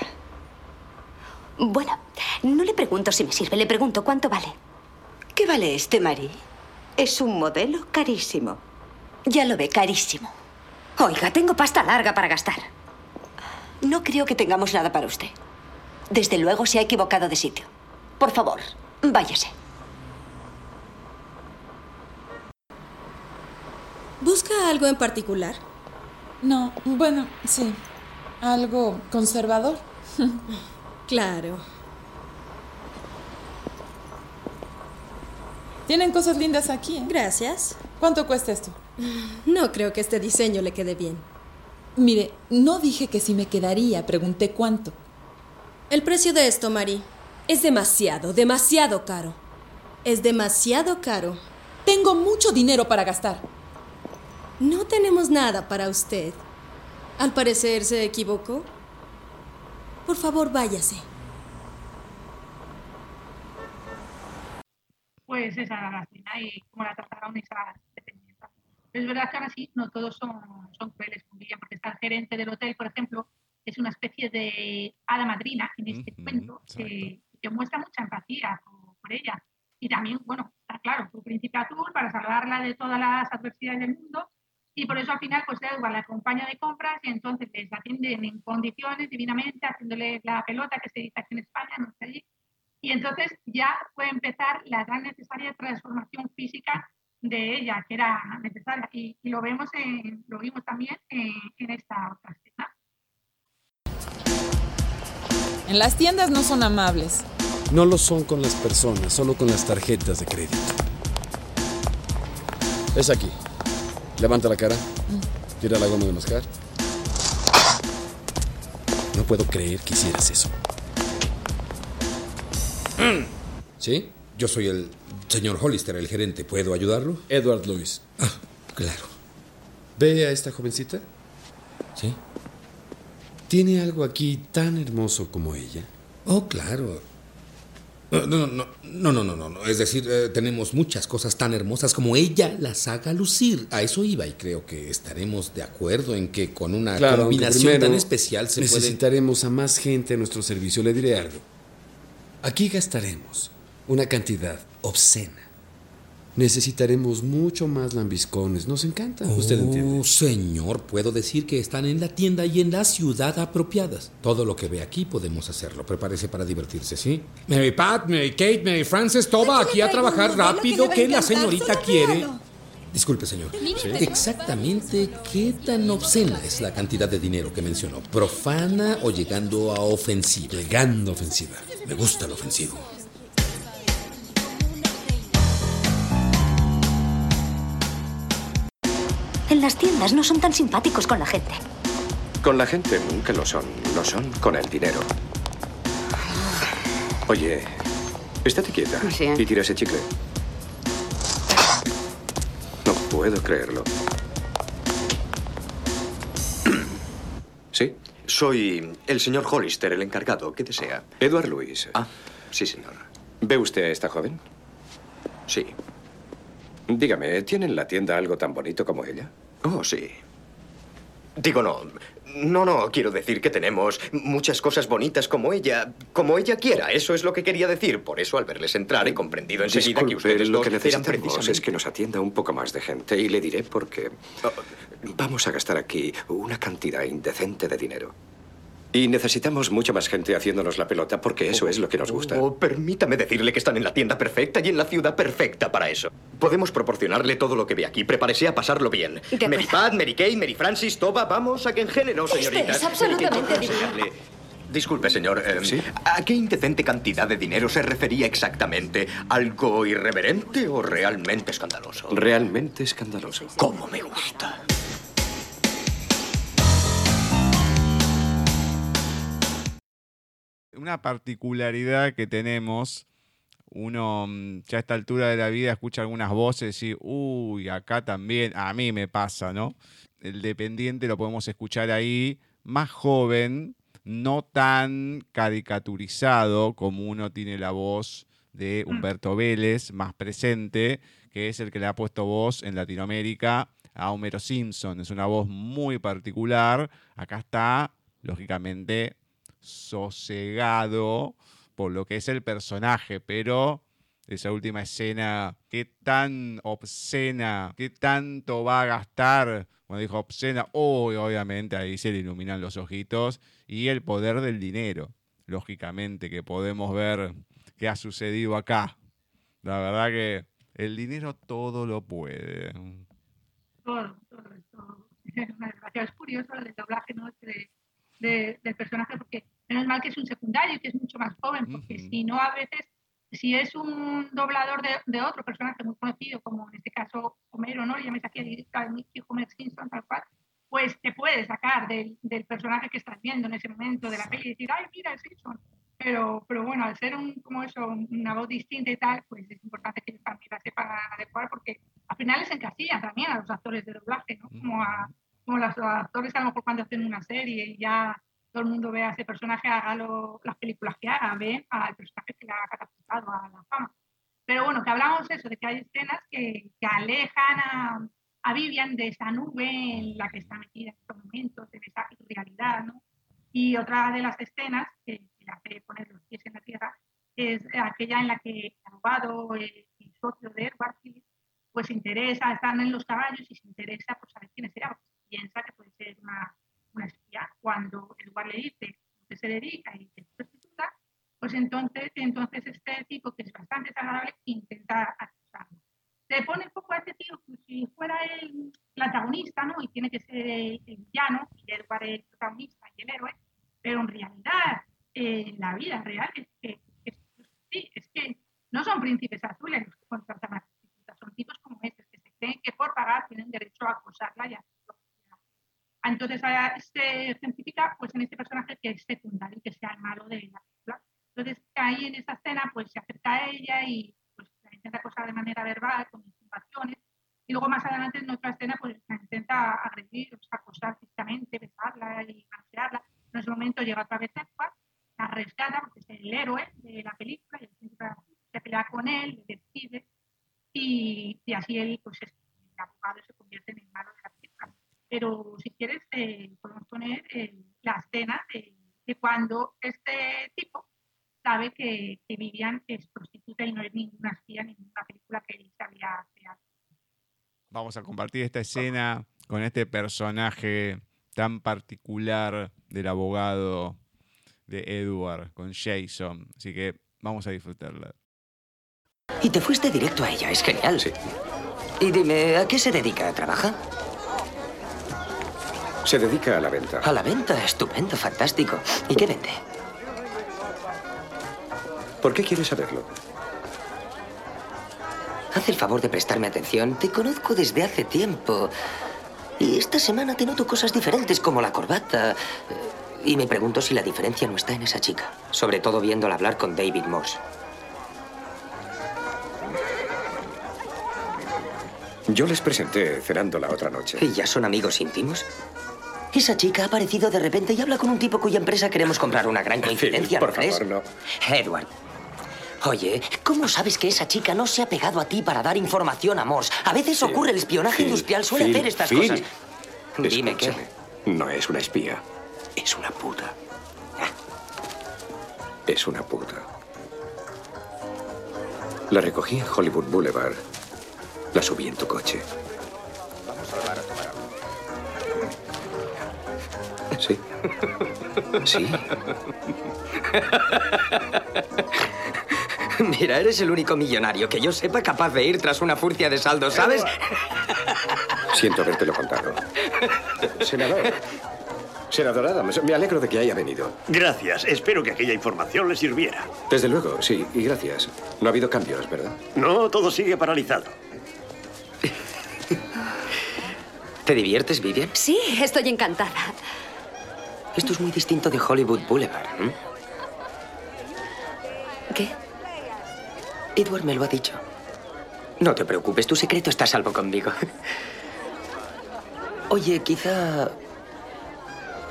Bueno, no le pregunto si me sirve, le pregunto cuánto vale. ¿Qué vale este, Marie? Es un modelo carísimo. Ya lo ve, carísimo. Oiga, tengo pasta larga para gastar. No creo que tengamos nada para usted. Desde luego se ha equivocado de sitio. Por favor, váyase. ¿Busca algo en particular? No, bueno, sí. Algo conservador. Claro. Tienen cosas lindas aquí. ¿eh? Gracias. ¿Cuánto cuesta esto? No creo que este diseño le quede bien. Mire, no dije que si me quedaría, pregunté cuánto. El precio de esto, Mari, es demasiado, demasiado caro. Es demasiado caro. Tengo mucho dinero para gastar. No tenemos nada para usted. Al parecer se equivocó. Por favor, váyase. Pues esa era la y cómo la trataron esas dependientes. Es verdad que ahora sí, no todos son, son crueles con ella, porque está el gerente del hotel, por ejemplo, es una especie de hada madrina en este Ujú, cuento, que, que muestra mucha empatía por, por ella. Y también, bueno, está claro, su príncipe azul para salvarla de todas las adversidades del mundo. Y por eso al final, pues Edward la acompaña de compras y entonces les atienden en condiciones divinamente, haciéndole la pelota que se dice aquí en España, no sé allí. Y entonces ya puede empezar la tan necesaria transformación física de ella, que era necesaria. Y, y lo vemos en, lo vimos también en, en esta otra escena. En las tiendas no son amables. No lo son con las personas, solo con las tarjetas de crédito. Es aquí. Levanta la cara. Tira la goma de mascar. No puedo creer que hicieras eso. ¿Sí? Yo soy el señor Hollister, el gerente. ¿Puedo ayudarlo? Edward Lewis. Ah, claro. ¿Ve a esta jovencita? ¿Sí? ¿Tiene algo aquí tan hermoso como ella? Oh, claro. No, no, no, no, no, no. Es decir, eh, tenemos muchas cosas tan hermosas como ella las haga lucir. A eso iba y creo que estaremos de acuerdo en que con una Claro, combinación tan especial se puede... necesitaremos a más gente a nuestro servicio. Le diré algo. Aquí gastaremos una cantidad obscena. Necesitaremos mucho más lambiscones. Nos encanta. Usted entiende. Oh, señor, puedo decir que están en la tienda y en la ciudad apropiadas. Todo lo que ve aquí podemos hacerlo. Prepárese para divertirse, ¿sí? Mary Pat, Mary Kate, Mary Frances, toba aquí a trabajar rápido que la señorita quiere. Disculpe, señor. Sí. Exactamente qué tan obscena es la cantidad de dinero que mencionó. ¿Profana o llegando a ofensiva? Llegando a ofensiva. Me gusta lo ofensivo. Las tiendas no son tan simpáticos con la gente. Con la gente nunca lo son. Lo son con el dinero. Oye, estate quieta Sí. y tira ese chicle. No puedo creerlo. ¿Sí? Soy el señor Hollister, el encargado. ¿Qué desea? Edward Lewis. Ah, sí, señor. ¿Ve usted a esta joven? Sí. Dígame, ¿tiene en la tienda algo tan bonito como ella? Oh, sí. Digo, no. No, no, quiero decir que tenemos muchas cosas bonitas como ella, como ella quiera. Eso es lo que quería decir. Por eso, al verles entrar, he comprendido enseguida que ustedes lo que necesitamos precisamente... es que nos atienda un poco más de gente y le diré por qué. Vamos a gastar aquí una cantidad indecente de dinero. Y necesitamos mucha más gente haciéndonos la pelota porque eso es lo que nos gusta. Oh, permítame decirle que están en la tienda perfecta y en la ciudad perfecta para eso. Podemos proporcionarle todo lo que ve aquí. Prepárese a pasarlo bien. De Mary acuerdo. Pat, Mary Kay, Mary Francis, Toba, vamos a que en género, Este señoritas. es absolutamente divino. Disculpe, señor. eh, ¿A qué indecente cantidad de dinero se refería exactamente? ¿Algo irreverente o realmente escandaloso? Realmente escandaloso. ¿Cómo me gusta? Una particularidad que tenemos, uno mm, ya a esta altura de la vida escucha algunas voces y, uy, acá también, a mí me pasa, ¿no? El dependiente lo podemos escuchar ahí, más joven, no tan caricaturizado como uno tiene la voz de Humberto Vélez, más presente, que es el que le ha puesto voz en Latinoamérica a Homero Simpson. Es una voz muy particular. Acá está, lógicamente, sosegado por lo que es el personaje, pero esa última escena, qué tan obscena, qué tanto va a gastar. Cuando dijo obscena, uy, obviamente ahí se le iluminan los ojitos y el poder del dinero, lógicamente, que podemos ver qué ha sucedido acá. La verdad que el dinero todo lo puede. todo, todo esto es curioso el doblaje ¿no? de, de- del personaje, porque menos mal que es un secundario y que es mucho más joven, porque si no, a veces si es un doblador de, de, otro personaje muy conocido, como en este caso Homero, ¿no? Le llames aquí a Homer Simpson, tal cual, pues te puede sacar del, del, personaje que estás viendo en ese momento de la peli y decir, ay, mira, es Simpson. Pero, pero bueno, al ser un, como eso, una voz distinta y tal, pues es importante que también la sepan adecuar porque al final les encasillan también a los actores de doblaje, ¿no? Como a como los actores a lo mejor cuando hacen una serie y ya todo el mundo ve a ese personaje, haga lo, las películas que haga, ve al personaje que le ha catapultado a la fama. Pero bueno, que hablamos eso, de que hay escenas que, que alejan a, a, Vivian de esa nube en la que está metida en estos momentos, de esa realidad, ¿no? Y otra de las escenas que, que le hace poner los pies en la tierra es aquella en la que el abogado, el, el socio de Edward pues se interesa, están en los caballos y se interesa por saber quién es ella, porque piensa que puede ser una, una espía. Cuando el lugar le dice que se dedica y que es prostituta, pues entonces, entonces este tipo, que es bastante desagradable, intenta acusarlo. Se pone un poco a este tío como si fuera el, el antagonista, ¿no? Y tiene que ser el, el villano, y Edward el protagonista y el héroe, pero en realidad, eh, la vida real es que, es, sí, es que no son príncipes azules los que contratan a prostitutas, son tipos como estos, que se creen que por pagar tienen derecho a acosarla y a entonces se ejemplifica pues, en este personaje que es secundario, que sea el malo de la película. Entonces ahí en esa escena pues se acerca a ella y pues la intenta acosar de manera verbal, con insinuaciones. Y luego más adelante en otra escena pues la intenta agredir, o sea, acosar físicamente, besarla y manosearla. En ese momento llega otra vez Edward, la rescata porque es el héroe de la película y se pelea con él, le decide y, y así él pues es, el abogado se convierte en el malo pero si quieres eh, podemos poner eh, la escena de, de, cuando este tipo sabe que, que, Vivian es prostituta y no es ninguna espía, ninguna película que él sabía crear. Vamos a compartir esta escena con este personaje tan particular del abogado de Edward, con Jason. Así que vamos a disfrutarla. Y te fuiste directo a ella, es genial. Sí. Y dime, ¿a qué se dedica? ¿Trabaja? Se dedica a la venta. A la venta, estupendo, fantástico. ¿Y qué vende? ¿Por qué quieres saberlo? Haz el favor de prestarme atención. Te conozco desde hace tiempo. Y esta semana te noto cosas diferentes, como la corbata. Y me pregunto si la diferencia no está en esa chica. Sobre todo viéndola hablar con David Morse. Yo les presenté cenando la otra noche. ¿Y ya son amigos íntimos? Esa chica ha aparecido de repente y habla con un tipo cuya empresa queremos comprar. Una gran coincidencia, por ¿no crees? favor, no. Edward. Oye, ¿cómo sabes que esa chica no se ha pegado a ti para dar información a Morse? A veces Phil, ocurre el espionaje Phil, industrial, suele Phil, hacer estas Phil. cosas. Dime qué. No es una espía. Es una puta. Es una puta. La recogí en Hollywood Boulevard. La subí en tu coche. Vamos a tomar Sí. Sí. Mira, eres el único millonario que yo sepa capaz de ir tras una furcia de saldo, ¿sabes? Siento habértelo contado. Senador. Senador Adams, me alegro de que haya venido. Gracias. Espero que aquella información le sirviera. Desde luego, sí, y gracias. No ha habido cambios, ¿verdad? No, todo sigue paralizado. ¿Te diviertes, Vivian? Sí, estoy encantada. Esto es muy distinto de Hollywood Boulevard. ¿eh? ¿Qué? Edward me lo ha dicho. No te preocupes, tu secreto está a salvo conmigo. Oye, quizá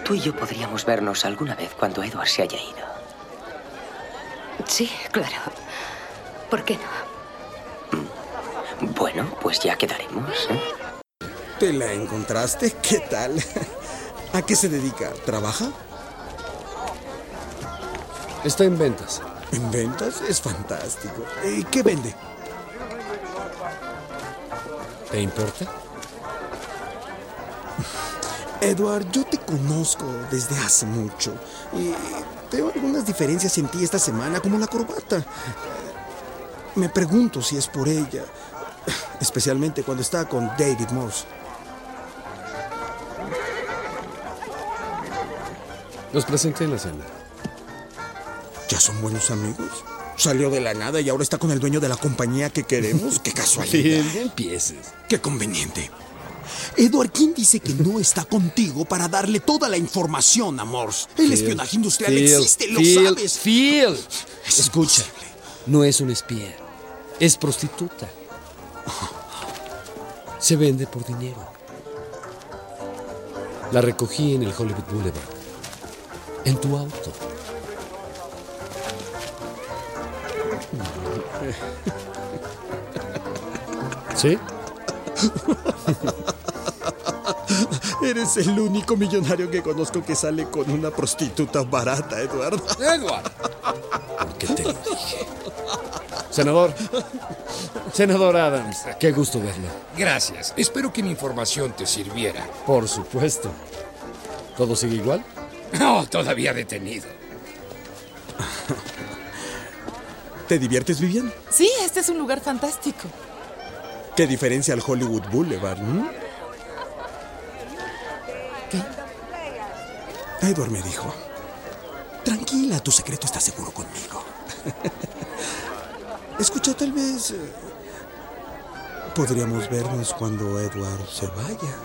tú y yo podríamos vernos alguna vez cuando Edward se haya ido. Sí, claro. ¿Por qué no? Bueno, pues ya quedaremos. ¿eh? ¿Te la encontraste? ¿Qué tal? ¿A qué se dedica? ¿Trabaja? Está en ventas. ¿En ventas? Es fantástico. ¿Y qué vende? ¿Te importa? Edward, yo te conozco desde hace mucho y veo algunas diferencias en ti esta semana, como la corbata. Me pregunto si es por ella, especialmente cuando está con David Morse. Los presenté en la cena. ¿Ya son buenos amigos? Salió de la nada y ahora está con el dueño de la compañía que queremos. Qué casualidad. no empieces. Qué conveniente. Edward King dice que no está contigo para darle toda la información a Morse. El Phil, espionaje industrial Phil, existe, lo Phil, sabes. Phil, escucha. No es un espía. Es prostituta. Se vende por dinero. La recogí en el Hollywood Boulevard. En tu auto. ¿Sí? Eres el único millonario que conozco que sale con una prostituta barata, Edward. Edward. ¿Por qué te lo dije? Senador. Senador Adams, qué gusto verlo. Gracias. Espero que mi información te sirviera. Por supuesto. ¿Todo sigue igual? No, todavía detenido. ¿Te diviertes, Vivian? Sí, este es un lugar fantástico. ¿Qué diferencia al Hollywood Boulevard? ¿m? Edward me dijo. Tranquila, tu secreto está seguro conmigo. Escucha, tal vez... eh, Podríamos vernos cuando Edward se vaya.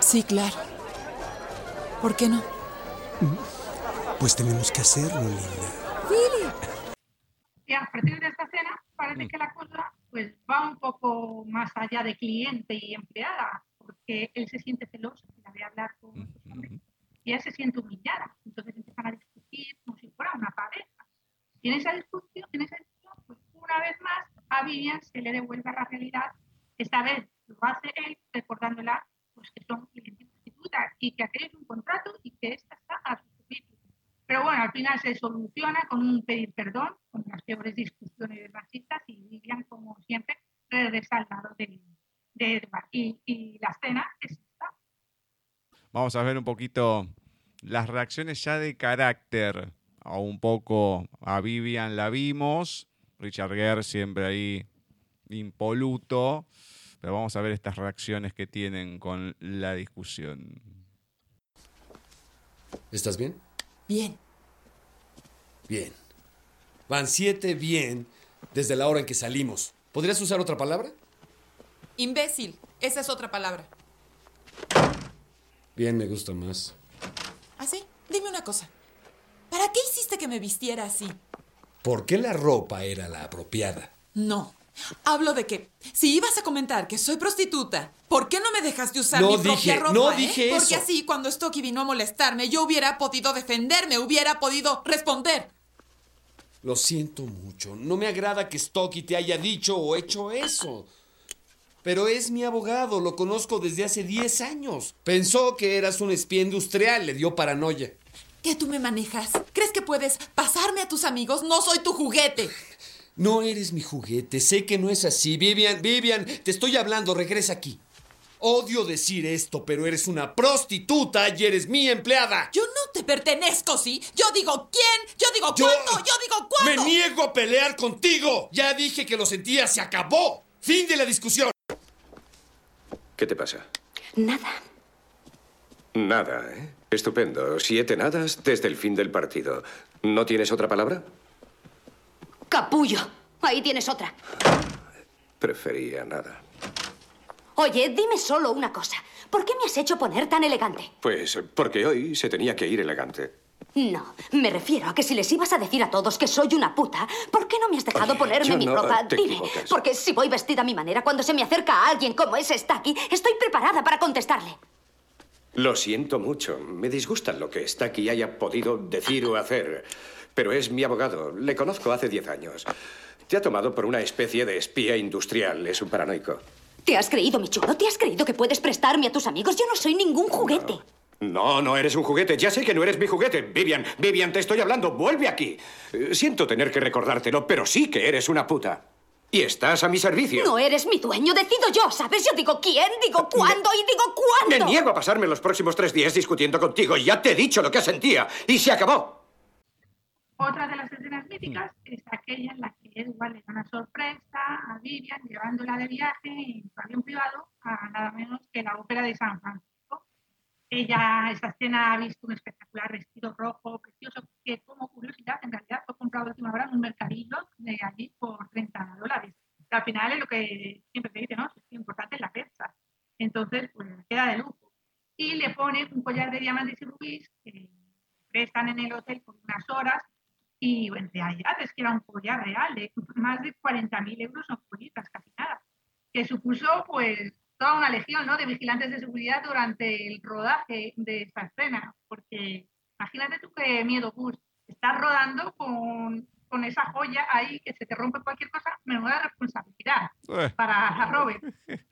Sí, claro. ¿Por qué no? Pues tenemos que hacerlo, linda. Y a partir de esta escena parece que la cosa pues va un poco más allá de cliente y empleada, porque él se siente celoso y la ve hablar con otros hombres y ella se siente humillada. Entonces empiezan a discutir como si fuera una pareja. Y en esa discusión, en esa discusión pues una vez más a Vivian se le devuelve a la realidad. Esta vez lo hace él recordándola pues que son clientes y que aquello es un contrato y que esta está a su servicio. Pero bueno, al final se soluciona con un pedir perdón, con las peores discusiones racistas y Vivian, como siempre, regresa al lado de, de Edward. Y, y la escena es esta. Vamos a ver un poquito las reacciones ya de carácter. A un poco a Vivian la vimos. Richard Gere siempre ahí impoluto. Pero vamos a ver estas reacciones que tienen con la discusión. ¿Estás bien? Bien. Bien. Van siete bien desde la hora en que salimos. ¿Podrías usar otra palabra? Imbécil. Esa es otra palabra. Bien, me gusta más. ¿Así? Dime una cosa. ¿Para qué hiciste que me vistiera así? ¿Por qué la ropa era la apropiada? No. Hablo de que si ibas a comentar que soy prostituta, ¿por qué no me dejaste usar No mi propia dije- ropa? no eh? dije Porque eso. así, cuando Stocky vino a molestarme, yo hubiera podido defenderme, hubiera podido responder. Lo siento mucho. No me agrada que Stocky te haya dicho o hecho eso. Pero es mi abogado, lo conozco desde hace 10 años. Pensó que eras un espía industrial, le dio paranoia. ¿Qué tú me manejas? ¿Crees que puedes pasarme a tus amigos? No soy tu juguete. No eres mi juguete, sé que no es así. Vivian, Vivian, te estoy hablando, regresa aquí. Odio decir esto, pero eres una prostituta y eres mi empleada. Yo no te pertenezco, ¿sí? Yo digo quién, yo digo Yo- cuándo, yo digo Me cuándo. niego a pelear contigo. Ya dije que lo sentía, se acabó. Fin de la discusión. ¿Qué te pasa? Nada. Nada, ¿eh? Estupendo. Siete nadas desde el fin del partido. ¿No tienes otra palabra? Capullo. Ahí tienes otra. Prefería nada. Oye, dime solo una cosa. ¿Por qué me has hecho poner tan elegante? Pues porque hoy se tenía que ir elegante. No, me refiero a que si les ibas a decir a todos que soy una puta, ¿por qué no me has dejado Oye, ponerme mi no, ropa? Dime, equivocas. porque si voy vestida a mi manera, cuando se me acerca a alguien como ese Stacky, estoy preparada para contestarle. Lo siento mucho. Me disgusta lo que está aquí haya podido decir o hacer. Pero es mi abogado. Le conozco hace diez años. Te ha tomado por una especie de espía industrial. Es un paranoico. ¿Te has creído, mi chulo? ¿Te has creído que puedes prestarme a tus amigos? Yo no soy ningún juguete. No, no eres un juguete. Ya sé que no eres mi juguete. Vivian, Vivian, te estoy hablando. Vuelve aquí. Eh, Siento tener que recordártelo, pero sí que eres una puta. Y estás a mi servicio. No eres mi dueño, decido yo, ¿sabes? Yo digo quién, digo cuándo y digo Me cuándo. niego a pasarme los próximos tres días discutiendo contigo. Ya te he dicho lo que sentía. Y se acabó. Otra de las escenas míticas es aquella en la que Edward le da una sorpresa a Vivian llevándola de viaje en su avión privado a nada menos que la ópera de San Francisco. Ella, esta escena, ha visto un espectacular vestido rojo precioso que, como curiosidad, en realidad fue comprado a última hora en un mercadillo de allí por 30 dólares. Al final es lo que siempre se dice, ¿no? Es importante es la percha. Entonces, pues queda de lujo. Y le pone un collar de diamantes y rubíes que prestan en el hotel por unas horas y en realidad es que era un collar real de más de 40.000 euros en joyitas, casi nada, que supuso pues toda una legión ¿no? de vigilantes de seguridad durante el rodaje de esa escena, porque imagínate tú qué miedo, Gus, estás rodando con, con esa joya ahí que se te rompe cualquier cosa, menuda responsabilidad Eh. para Robert.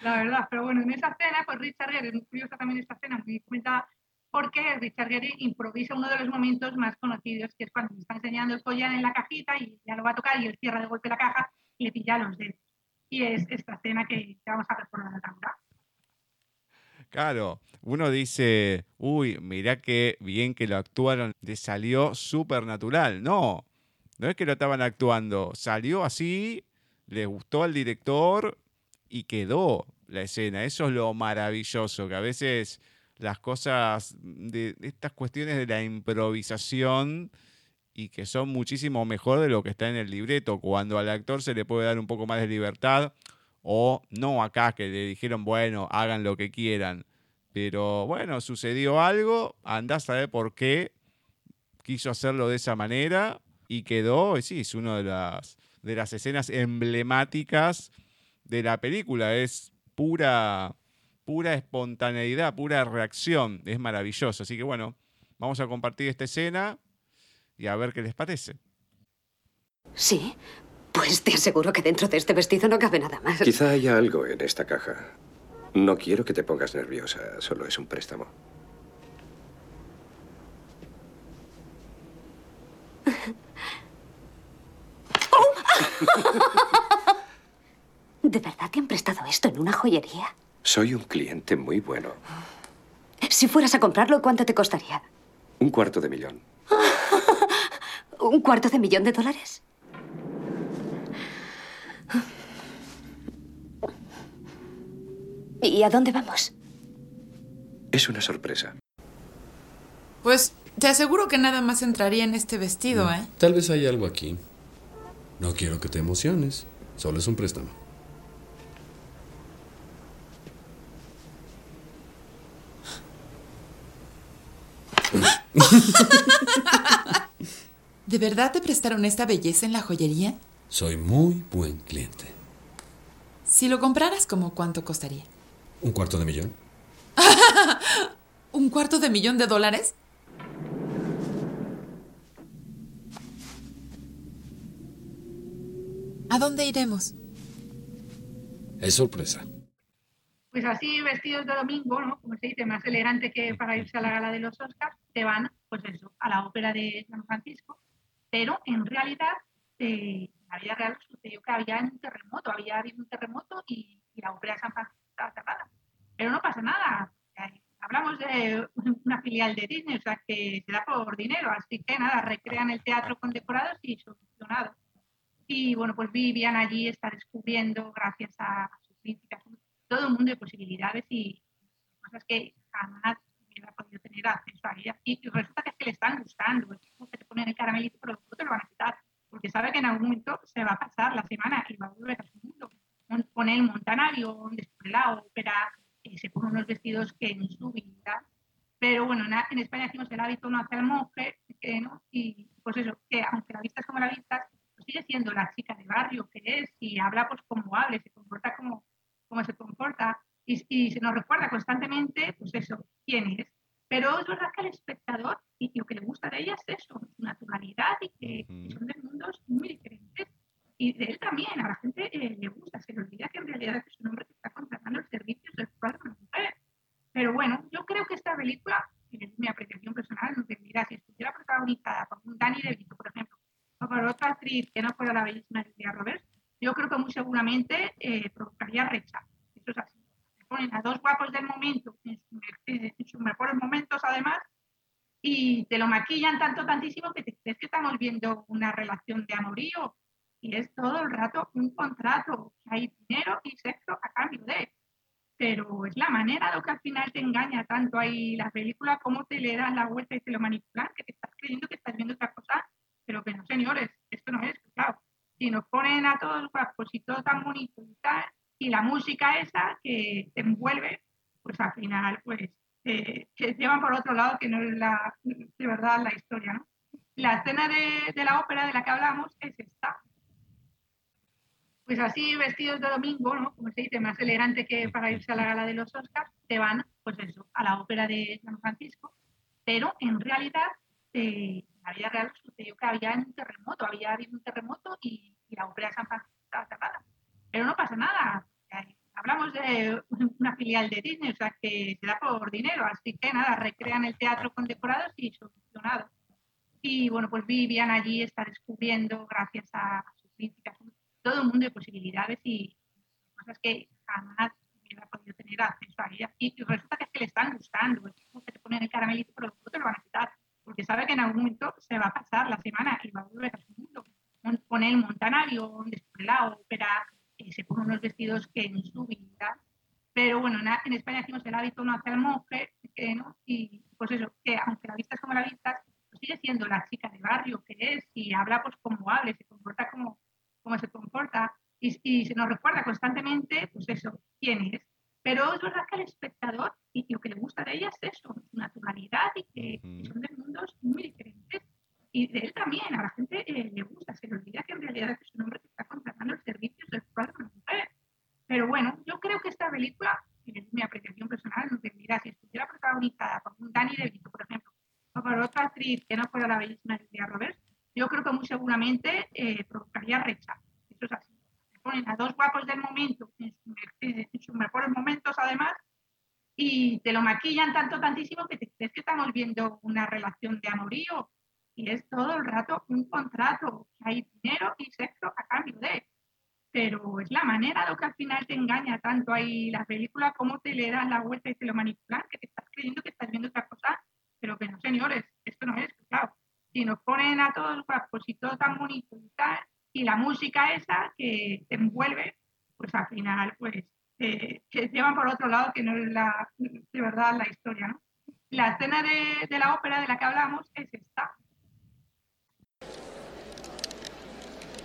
La verdad, pero bueno, en esa escena, pues Richard Gere, es muy curiosa también esta escena, muy comentada, porque Richard Gere improvisa uno de los momentos más conocidos, que es cuando le está enseñando el collar en la cajita y ya lo va a tocar y él cierra de golpe la caja y le pilla los dedos. Y es esta escena que vamos a recordar ahora. Claro, uno dice, uy, mirá qué bien que lo actuaron, le salió súper natural. No, no es que lo estaban actuando, salió así, le gustó al director y quedó la escena. Eso es lo maravilloso, que a veces las cosas, de estas cuestiones de la improvisación y que son muchísimo mejor de lo que está en el libreto, cuando al actor se le puede dar un poco más de libertad o no acá que le dijeron, bueno, hagan lo que quieran. Pero bueno, sucedió algo, andás a ver por qué quiso hacerlo de esa manera y quedó, y sí, es una de las, de las escenas emblemáticas de la película. Es pura, pura espontaneidad, pura reacción. Es maravilloso. Así que bueno, vamos a compartir esta escena y a ver qué les parece. Sí, pues te aseguro que dentro de este vestido no cabe nada más. Quizá haya algo en esta caja. No quiero que te pongas nerviosa, solo es un préstamo. ¿De verdad te han prestado esto en una joyería? Soy un cliente muy bueno. Si fueras a comprarlo, ¿cuánto te costaría? Un cuarto de millón. ¿Un cuarto de millón de dólares? ¿Y a dónde vamos? Es una sorpresa. Pues te aseguro que nada más entraría en este vestido, ¿eh? Tal vez hay algo aquí. No quiero que te emociones. Solo es un préstamo. ¿De verdad te prestaron esta belleza en la joyería? Soy muy buen cliente. Si lo compraras, ¿como cuánto costaría? ¿Un cuarto de millón? ¿Un cuarto de millón de dólares? ¿A dónde iremos? Es sorpresa. Pues así, vestidos de domingo, ¿no? Como se dice, más elegante que para irse a la gala de los Oscars, te van, pues eso, a la ópera de San Francisco. Pero en realidad, eh, en la vida real sucedió que había un terremoto, había habido un terremoto y, y la ópera de San Francisco estaba cerrada. Pero no pasa nada. Hablamos de una filial de Disney, o sea que se da por dinero, así que nada, recrean el teatro con decorados y solucionado. Y bueno, pues Vivian allí está descubriendo, gracias a sus críticas, todo un mundo de posibilidades y cosas que jamás hubiera podido tener acceso a ellas. Y resulta que es que le están gustando, es que te ponen el caramelito, pero luego te lo van a quitar, porque sabe que en algún momento se va a pasar la semana y va a volver a su mundo. Mon- Pone el montanario, descubre la ópera, eh, se pone unos vestidos que en su vida. Pero bueno, en, en España decimos el hábito no hace al monje, que no, y pues eso, que aunque la vistas como la vistas, pues sigue siendo la chica de barrio que es y habla pues como hable, se comporta como, como se comporta y, y se nos recuerda constantemente, pues eso, quién es. Pero es verdad que al espectador y lo que le gusta de ella es eso, su naturalidad y que, que son de mundos muy diferentes. Y de él también, a la gente eh, le gusta, se le olvida que en realidad es un hombre que está contratando el servicio sexual de una mujer. Pero bueno, yo creo que esta película, y es mi apreciación personal, no te dirá, si estuviera protagonizada por un Danny DeVito, por ejemplo, o por otra actriz que no fuera la bellísima Julia Roberts, yo creo que muy seguramente eh, provocaría rechazo. Eso es así. Se ponen a dos guapos del momento, en, su me- en sus mejores momentos además, y te lo maquillan tanto, tantísimo que te crees que estamos viendo una relación de amorío. Y es todo el rato un contrato. Hay dinero y sexo a cambio de. Pero es la manera lo que al final te engaña tanto ahí la película, cómo te le dan la vuelta y te lo manipulan, que te estás creyendo que estás viendo otra cosa, pero que no, señores, esto no es, claro. Si nos ponen a todos guapos y todo tan bonito y tal, y la música esa que te envuelve, pues al final, pues, eh, llevan por otro lado que no es la, de verdad la historia, ¿no? La escena de, de la ópera de la que hablamos es esta. Pues así, vestidos de domingo, ¿no? Como se dice, más elegante que para irse a la gala de los Oscars, te van, pues eso, a la ópera de San Francisco, pero en realidad eh, en la vida real sucedió que había un terremoto, había habido un terremoto y, y la ópera de San Francisco estaba cerrada. Pero no pasa nada. Hablamos de una filial de Disney, o sea que se da por dinero, así que nada, recrean el teatro con decorados y solucionado. Y bueno, pues Vivian allí está descubriendo, gracias a sus críticas, todo un mundo de posibilidades y cosas que jamás hubiera podido tener acceso a ellas. Y resulta que es que le están gustando, es como que te ponen el caramelito, pero luego te lo van a quitar, porque sabe que en algún momento se va a pasar la semana y va a volver a su mundo. Mon- Pone el montanario, descubre la ópera, se pone unos vestidos que en su vida. Pero bueno, en, España decimos el hábito no hace al monje, que, ¿no? y pues eso, que aunque la vista es como la vista, pues sigue siendo la chica de barrio que es y habla pues como hable, se comporta como, como se comporta y, y se nos recuerda constantemente, pues eso, quién es. Pero es verdad que al espectador y lo que le gusta de ella es eso, su naturalidad y que, que son de mundos muy diferentes. Y de él también, a la gente eh, le gusta, se le olvida que en realidad es un hombre que está contratando el servicio sexual de una mujer. Pero bueno, yo creo que esta película, y es mi apreciación personal, no te dirá, si estuviera protagonizada por un Danny DeVito, por ejemplo, o que no fuera la bellísima Julia Roberts, yo creo que muy seguramente eh, provocaría rechazo. Eso es así. Se ponen a dos guapos del momento, me- en sus mejores momentos además, y te lo maquillan tanto, tantísimo que te crees que estamos viendo una relación de amorío. Y es todo el rato un contrato. Hay dinero y sexo a cambio de. Pero es la manera lo que al final te engaña tanto ahí la película, cómo te le das la vuelta y te lo manipulan, que te estás creyendo que estás viendo otra cosa, pero que no, señores, esto no es, claro. Si nos ponen a todos guapos y todo tan bonito y tal, y la música esa que te envuelve, pues al final, pues, eh, que llevan por otro lado que no es la, de verdad la historia, ¿no? La escena de, de la ópera de la que hablamos es esta.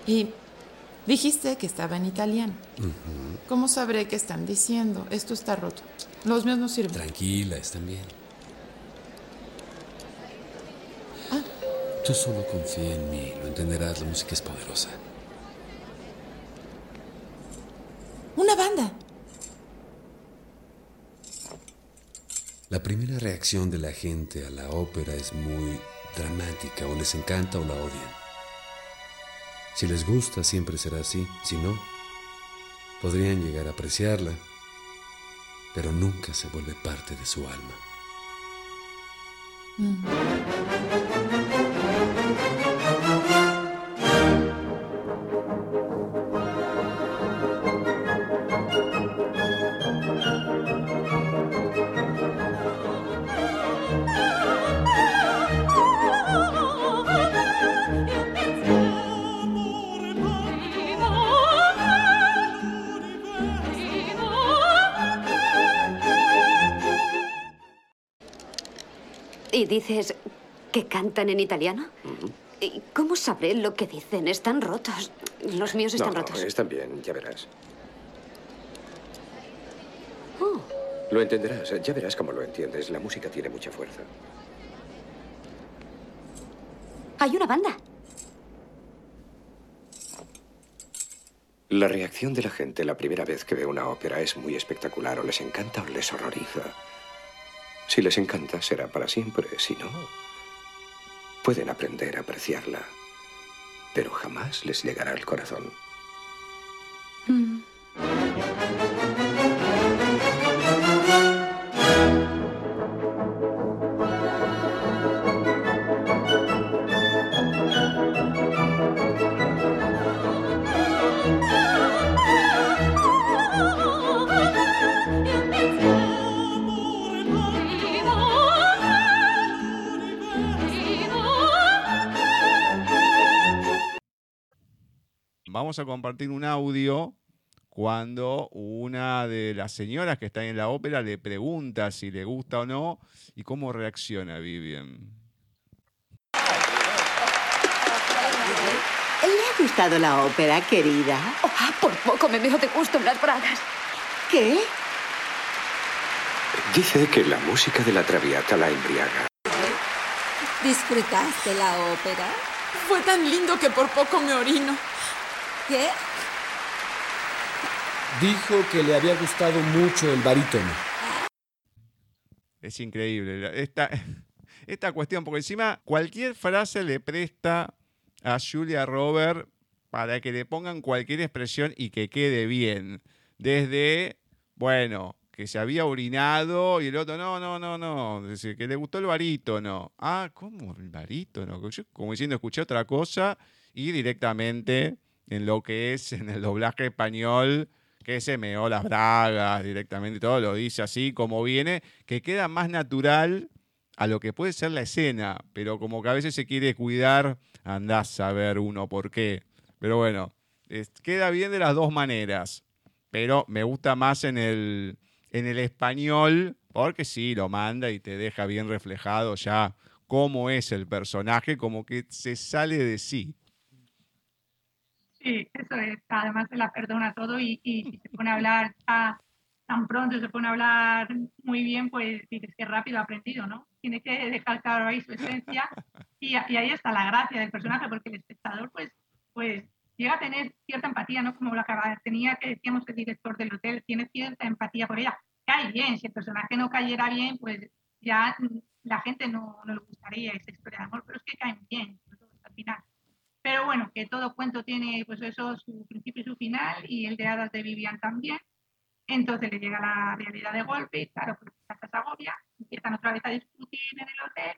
Y dijiste que estaba en italiano. ¿Cómo sabré qué están diciendo? Esto está roto. Los míos no sirven. Tranquila, están bien. Tú solo confía en mí, lo entenderás, la música es poderosa. Una banda. La primera reacción de la gente a la ópera es muy dramática, o les encanta o la odian. Si les gusta, siempre será así, si no, podrían llegar a apreciarla, pero nunca se vuelve parte de su alma. ¿Y dices que cantan en italiano? ¿Y cómo sabré lo que dicen? Están rotos. Los míos están no, rotos. están bien, ya verás. Oh, Lo entenderás, ya verás cómo lo entiendes. La música tiene mucha fuerza. hay una banda. La reacción de la gente la primera vez que ve una ópera es muy espectacular. O les encanta o les horroriza. Si les encanta, será para siempre. Si no, pueden aprender a apreciarla. Pero jamás les llegará al corazón. Vamos a compartir un audio cuando una de las señoras que está en la ópera le pregunta si le gusta o no y cómo reacciona Vivian. ¿Le ha gustado la ópera, querida? Ah, por poco me veo de gusto en las bragas. ¿Qué? Dice que la música de la Traviata la embriaga. ¿Disfrutaste la ópera? Fue tan lindo que por poco me orino. ¿Qué? Dijo que le había gustado mucho el barítono. Es increíble. Esta, esta cuestión, porque encima cualquier frase le presta a Julia Robert para que le pongan cualquier expresión y que quede bien. Desde, bueno, que se había orinado y el otro, no, no, no, no, es decir, que le gustó el barítono. Ah, ¿cómo el barítono? Yo como diciendo, escuché otra cosa y directamente en lo que es en el doblaje español, que se meó las bragas directamente, todo lo dice así como viene, que queda más natural a lo que puede ser la escena, pero como que a veces se quiere cuidar, andás a ver uno por qué. Pero bueno, es- queda bien de las dos maneras, pero me gusta más en el, en el español, porque sí, lo manda y te deja bien reflejado ya cómo es el personaje, como que se sale de sí. Sí, eso es. Además se la perdona todo y, y si se pone a hablar tan pronto, se pone a hablar muy bien, pues dices que rápido ha aprendido, ¿no? Tiene que dejar claro ahí su esencia y, y ahí está la gracia del personaje, porque el espectador, pues, pues llega a tener cierta empatía, ¿no? Como la que tenía que decíamos el director del hotel, tiene cierta empatía por ella. Cae bien, si el personaje no cayera bien, pues ya la gente no, no le gustaría esa historia de amor, pero es que caen bien, al final. Pero bueno, que todo cuento tiene pues eso, su principio y su final, y el de hadas de Vivian también. Entonces le llega la realidad de golpe, y claro, pues casa se agobia, empiezan otra vez a discutir en el hotel.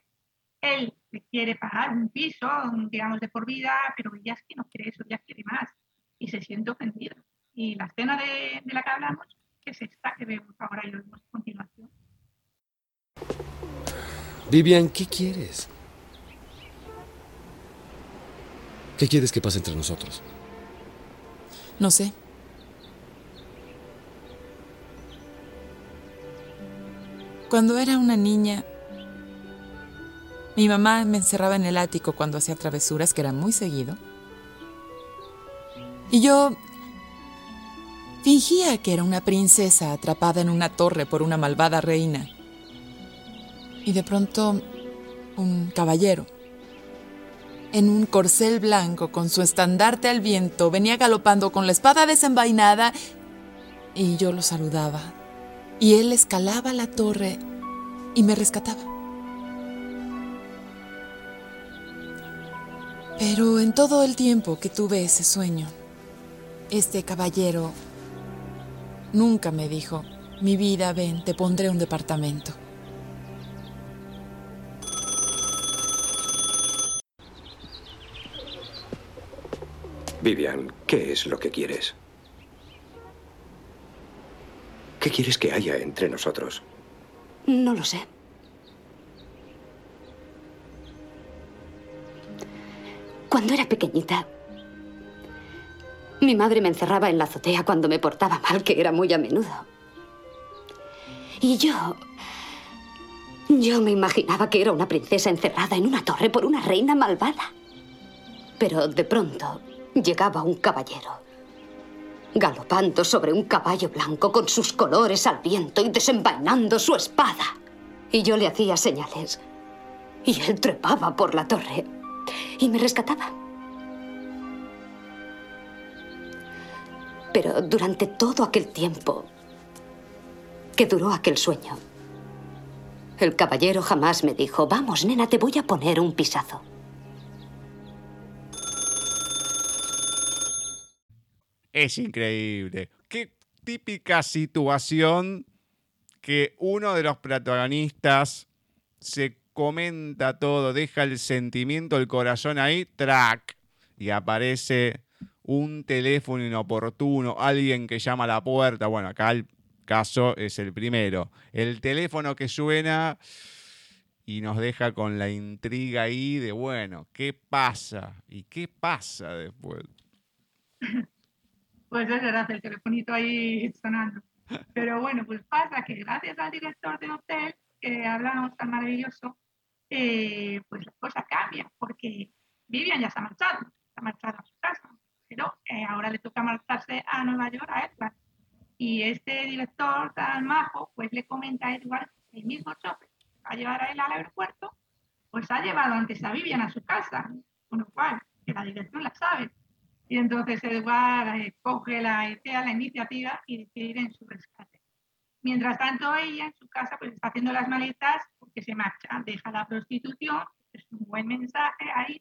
Él le quiere pagar un piso, digamos, de por vida, pero ella es que no quiere eso, ella quiere más. Y se siente ofendido. Y la escena de, de la que hablamos es esta que vemos ahora y lo vemos a continuación. Vivian, ¿qué quieres? ¿Qué quieres que pase entre nosotros? No sé. Cuando era una niña, mi mamá me encerraba en el ático cuando hacía travesuras, que era muy seguido. Y yo fingía que era una princesa atrapada en una torre por una malvada reina. Y de pronto, un caballero, en un corcel blanco con su estandarte al viento, venía galopando con la espada desenvainada y yo lo saludaba. Y él escalaba la torre y me rescataba. Pero en todo el tiempo que tuve ese sueño, este caballero nunca me dijo, mi vida, ven, te pondré un departamento. Vivian, ¿qué es lo que quieres? ¿Qué quieres que haya entre nosotros? No lo sé. Cuando era pequeñita, mi madre me encerraba en la azotea cuando me portaba mal, que era muy a menudo. Y yo... Yo me imaginaba que era una princesa encerrada en una torre por una reina malvada. Pero de pronto llegaba un caballero, galopando sobre un caballo blanco con sus colores al viento y desenvainando su espada. Y yo le hacía señales. Y él trepaba por la torre y me rescataba. Pero durante todo aquel tiempo que duró aquel sueño, el caballero jamás me dijo, vamos, nena, te voy a poner un pisazo. Es increíble. Qué típica situación que uno de los protagonistas se comenta todo, deja el sentimiento, el corazón ahí, track, y aparece un teléfono inoportuno, alguien que llama a la puerta. Bueno, acá el caso es el primero. El teléfono que suena y nos deja con la intriga ahí de, bueno, ¿qué pasa? ¿Y qué pasa después? Pues es verdad, el telefonito ahí sonando. Pero bueno, pues pasa que gracias al director de hotel, que hablamos tan maravilloso, eh, pues la cosa cambia, porque Vivian ya se ha marchado, se ha marchado a su ahora le toca marcharse a Nueva York a Edward. Y este director tan majo, pues le comenta a Edward, el mismo chofer, a llevar a él al aeropuerto, pues ha llevado antes a Vivian a su casa, con lo cual, que la dirección la sabe. Y entonces Edward eh, coge la idea, la iniciativa y decide ir en su rescate. Mientras tanto, ella en su casa pues está haciendo las maletas porque se marcha, deja la prostitución, es un buen mensaje ahí.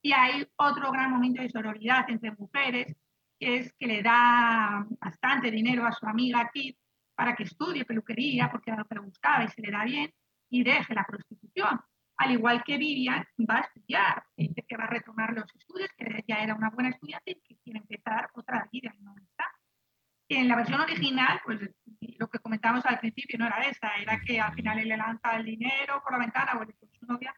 Y hay otro gran momento de sororidad entre mujeres, que es que le da bastante dinero a su amiga Kit para que estudie peluquería, porque era lo que le gustaba y se le da bien, y deje la prostitución. Al igual que Vivian va a estudiar, dice que va a retomar los estudios, que ya era una buena estudiante y que quiere empezar otra vida está. En la versión original, pues lo que comentábamos al principio no era esa, era que al final él le lanza el dinero por la ventana o con su novia,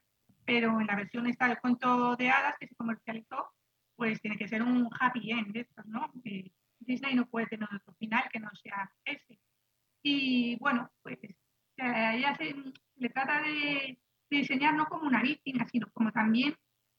pero en la versión esta del cuento de hadas que se comercializó, pues tiene que ser un happy end de estos, ¿no? Eh, Disney no puede tener otro final que no sea ese. Y bueno, pues ella se, le trata de, diseñar no como una víctima, sino como también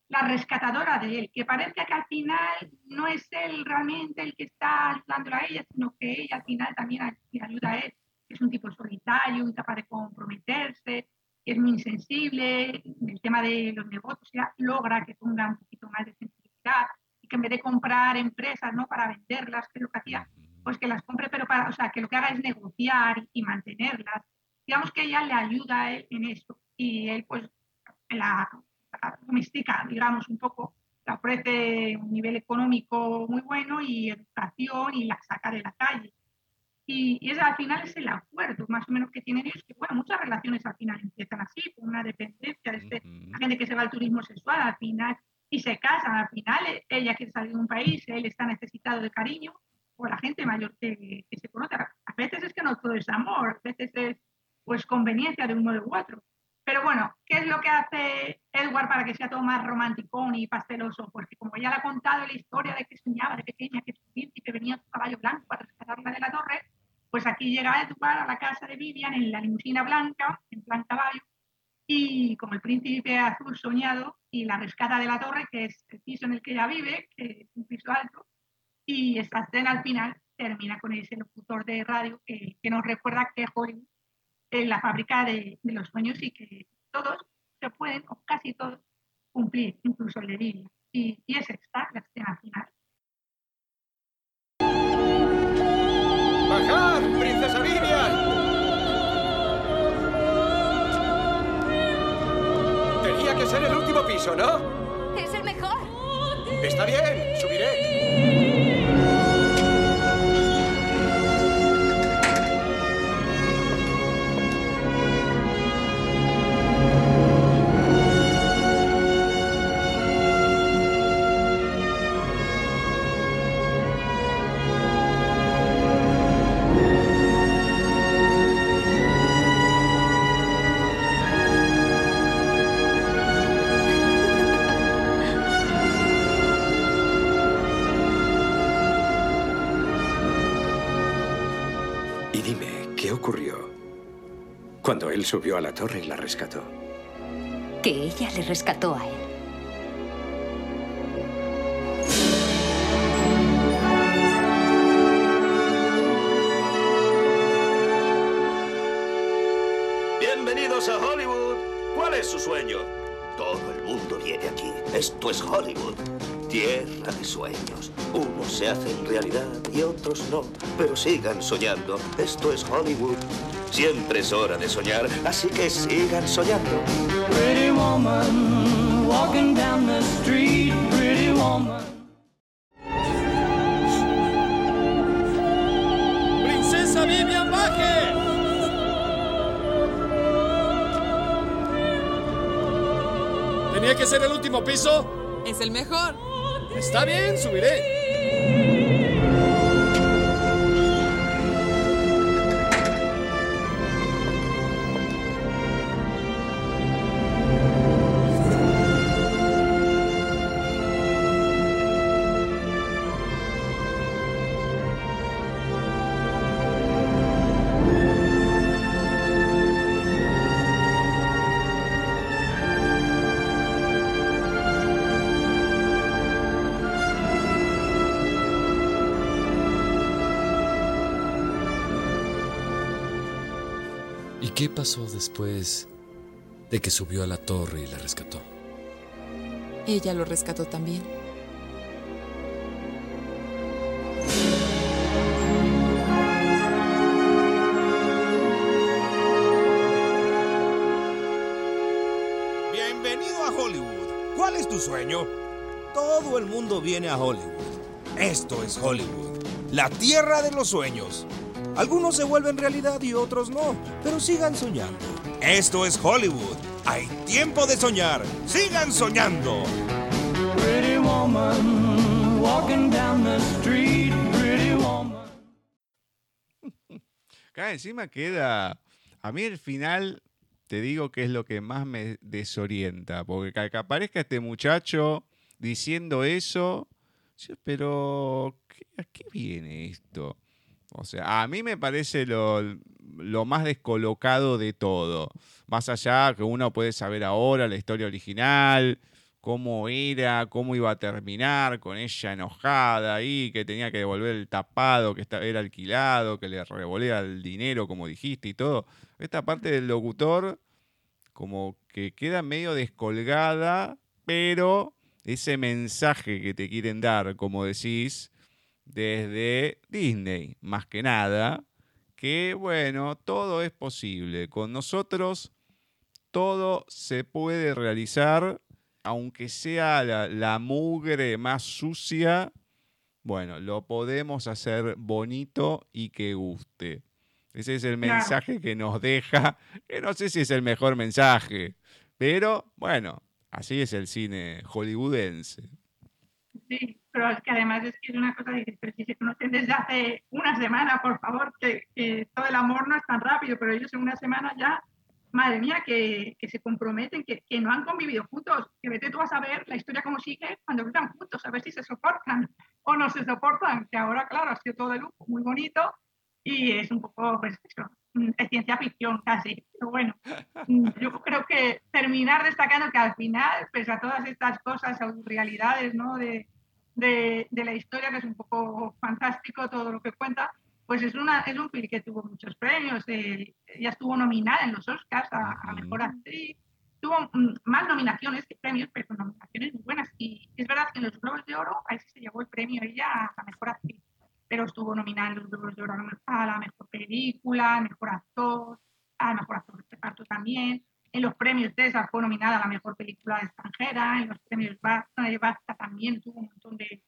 la rescatadora de él, que parece que al final no es él realmente el que está ayudándola a ella, sino que ella al final también le ayuda a él. Es un tipo solitario, incapaz de comprometerse, es muy insensible, el tema de los negocios ya logra que ponga un poquito más de sensibilidad y que en vez de comprar empresas ¿no? para venderlas, que es lo que hacía, pues que las compre, pero para, o sea, que lo que haga es negociar y mantenerlas. Digamos que ella le ayuda a él en eso y él pues la, la domestica, digamos, un poco, le ofrece un nivel económico muy bueno y educación y la saca de la calle. Y, y ese al final es el acuerdo más o menos que tienen ellos, que bueno, muchas relaciones al final empiezan así, con una dependencia de este, la gente que se va al turismo sexual al final y se casan, al final eh, ella quiere salir de un país, él está necesitado de cariño, o la gente mayor que, que se conoce. A veces es que no todo es amor, a veces es pues conveniencia de uno u otro. Pero bueno, ¿qué es lo que hace Edward para que sea todo más romántico y pasteloso? Porque como ya le ha contado la historia de que soñaba de pequeña que su príncipe venía en su caballo blanco para rescatarla de la torre, pues aquí llega Edward a la casa de Vivian en la limusina blanca, en plan caballo, y como el príncipe azul soñado, y la rescata de la torre, que es el piso en el que ella vive, que es un piso alto, y esta escena al final termina con ese locutor de radio que, que nos recuerda que Hollywood es la fábrica de, de, los sueños y que todos se pueden, o casi todos, cumplir, incluso el de. Y, y es esta la escena final. ¡Bajad, princesa Vivian! Tenía que ser el último piso, ¿no? Es el mejor. Está bien, subiré. Cuando él subió a la torre y la rescató? Que ella le rescató a él. Bienvenidos a Hollywood. ¿Cuál es su sueño? Todo el mundo viene aquí. Esto es Hollywood. Tierra de sueños. Unos se hacen realidad y otros no. Pero sigan soñando. Esto es Hollywood. Siempre es hora de soñar, así que sigan soñando. Pretty woman, walking down the street, pretty woman. ¡Princesa Vivian baje! ¿Tenía que ser el último piso? Es el mejor. Está bien, subiré. Pasó después de que subió a la torre y la rescató? Ella lo rescató también. Bienvenido a Hollywood. ¿Cuál es tu sueño? Todo el mundo viene a Hollywood. Esto es Hollywood, la tierra de los sueños. Algunos se vuelven realidad y otros no, pero sigan soñando. Esto es Hollywood. Hay tiempo de soñar. Sigan soñando. Pretty woman, walking down the street, pretty woman. Acá encima queda. A mí el final, te digo que es lo que más me desorienta. Porque que, aparezca este muchacho diciendo eso. Pero, ¿qué- ¿a qué viene esto? O sea, a mí me parece lo, lo más descolocado de todo. Más allá que uno puede saber ahora la historia original, cómo era, cómo iba a terminar, con ella enojada ahí, que tenía que devolver el tapado que era alquilado, que le revolea el dinero, como dijiste, y todo. Esta parte del locutor, como que queda medio descolgada, pero ese mensaje que te quieren dar, como decís, desde Disney, más que nada, que bueno, todo es posible. Con nosotros todo se puede realizar, aunque sea la, la mugre más sucia, bueno, lo podemos hacer bonito y que guste. Ese es el mensaje que nos deja, que no sé si es el mejor mensaje, pero bueno, así es el cine hollywoodense. Sí, pero es que además es que es una cosa, dices, pero si se conocen desde hace una semana, por favor, que, todo el amor no es tan rápido, pero ellos en una semana ya, madre mía, que, que se comprometen, que, que no han convivido juntos, que vete tú a saber la historia cómo sigue cuando vivan juntos, a ver si se soportan o no se soportan, que ahora, claro, ha sido todo de lujo, muy bonito, y es un poco, pues eso, mm, es ciencia ficción casi, pero bueno, mm, yo creo que terminar destacando que al final, pese a todas estas cosas, realidades, ¿no? De, de, de la historia, que es un poco fantástico todo lo que cuenta, pues es, una, es un film que tuvo muchos premios, eh, ella estuvo nominada en los Oscars a, a Mejor Actriz, tuvo mm, más nominaciones que premios, pero nominaciones muy buenas, y es verdad que en los Globos de Oro, ahí sí se llevó el premio ella a la Mejor Actriz, pero estuvo nominada en los Globos de Oro a la me- a la Mejor Película, al Mejor Actor, al Mejor Actor de Reparto también, en los premios César fue nominada a la Mejor Película extranjera, en los premios BAFTA, eh, también tuvo un montón de,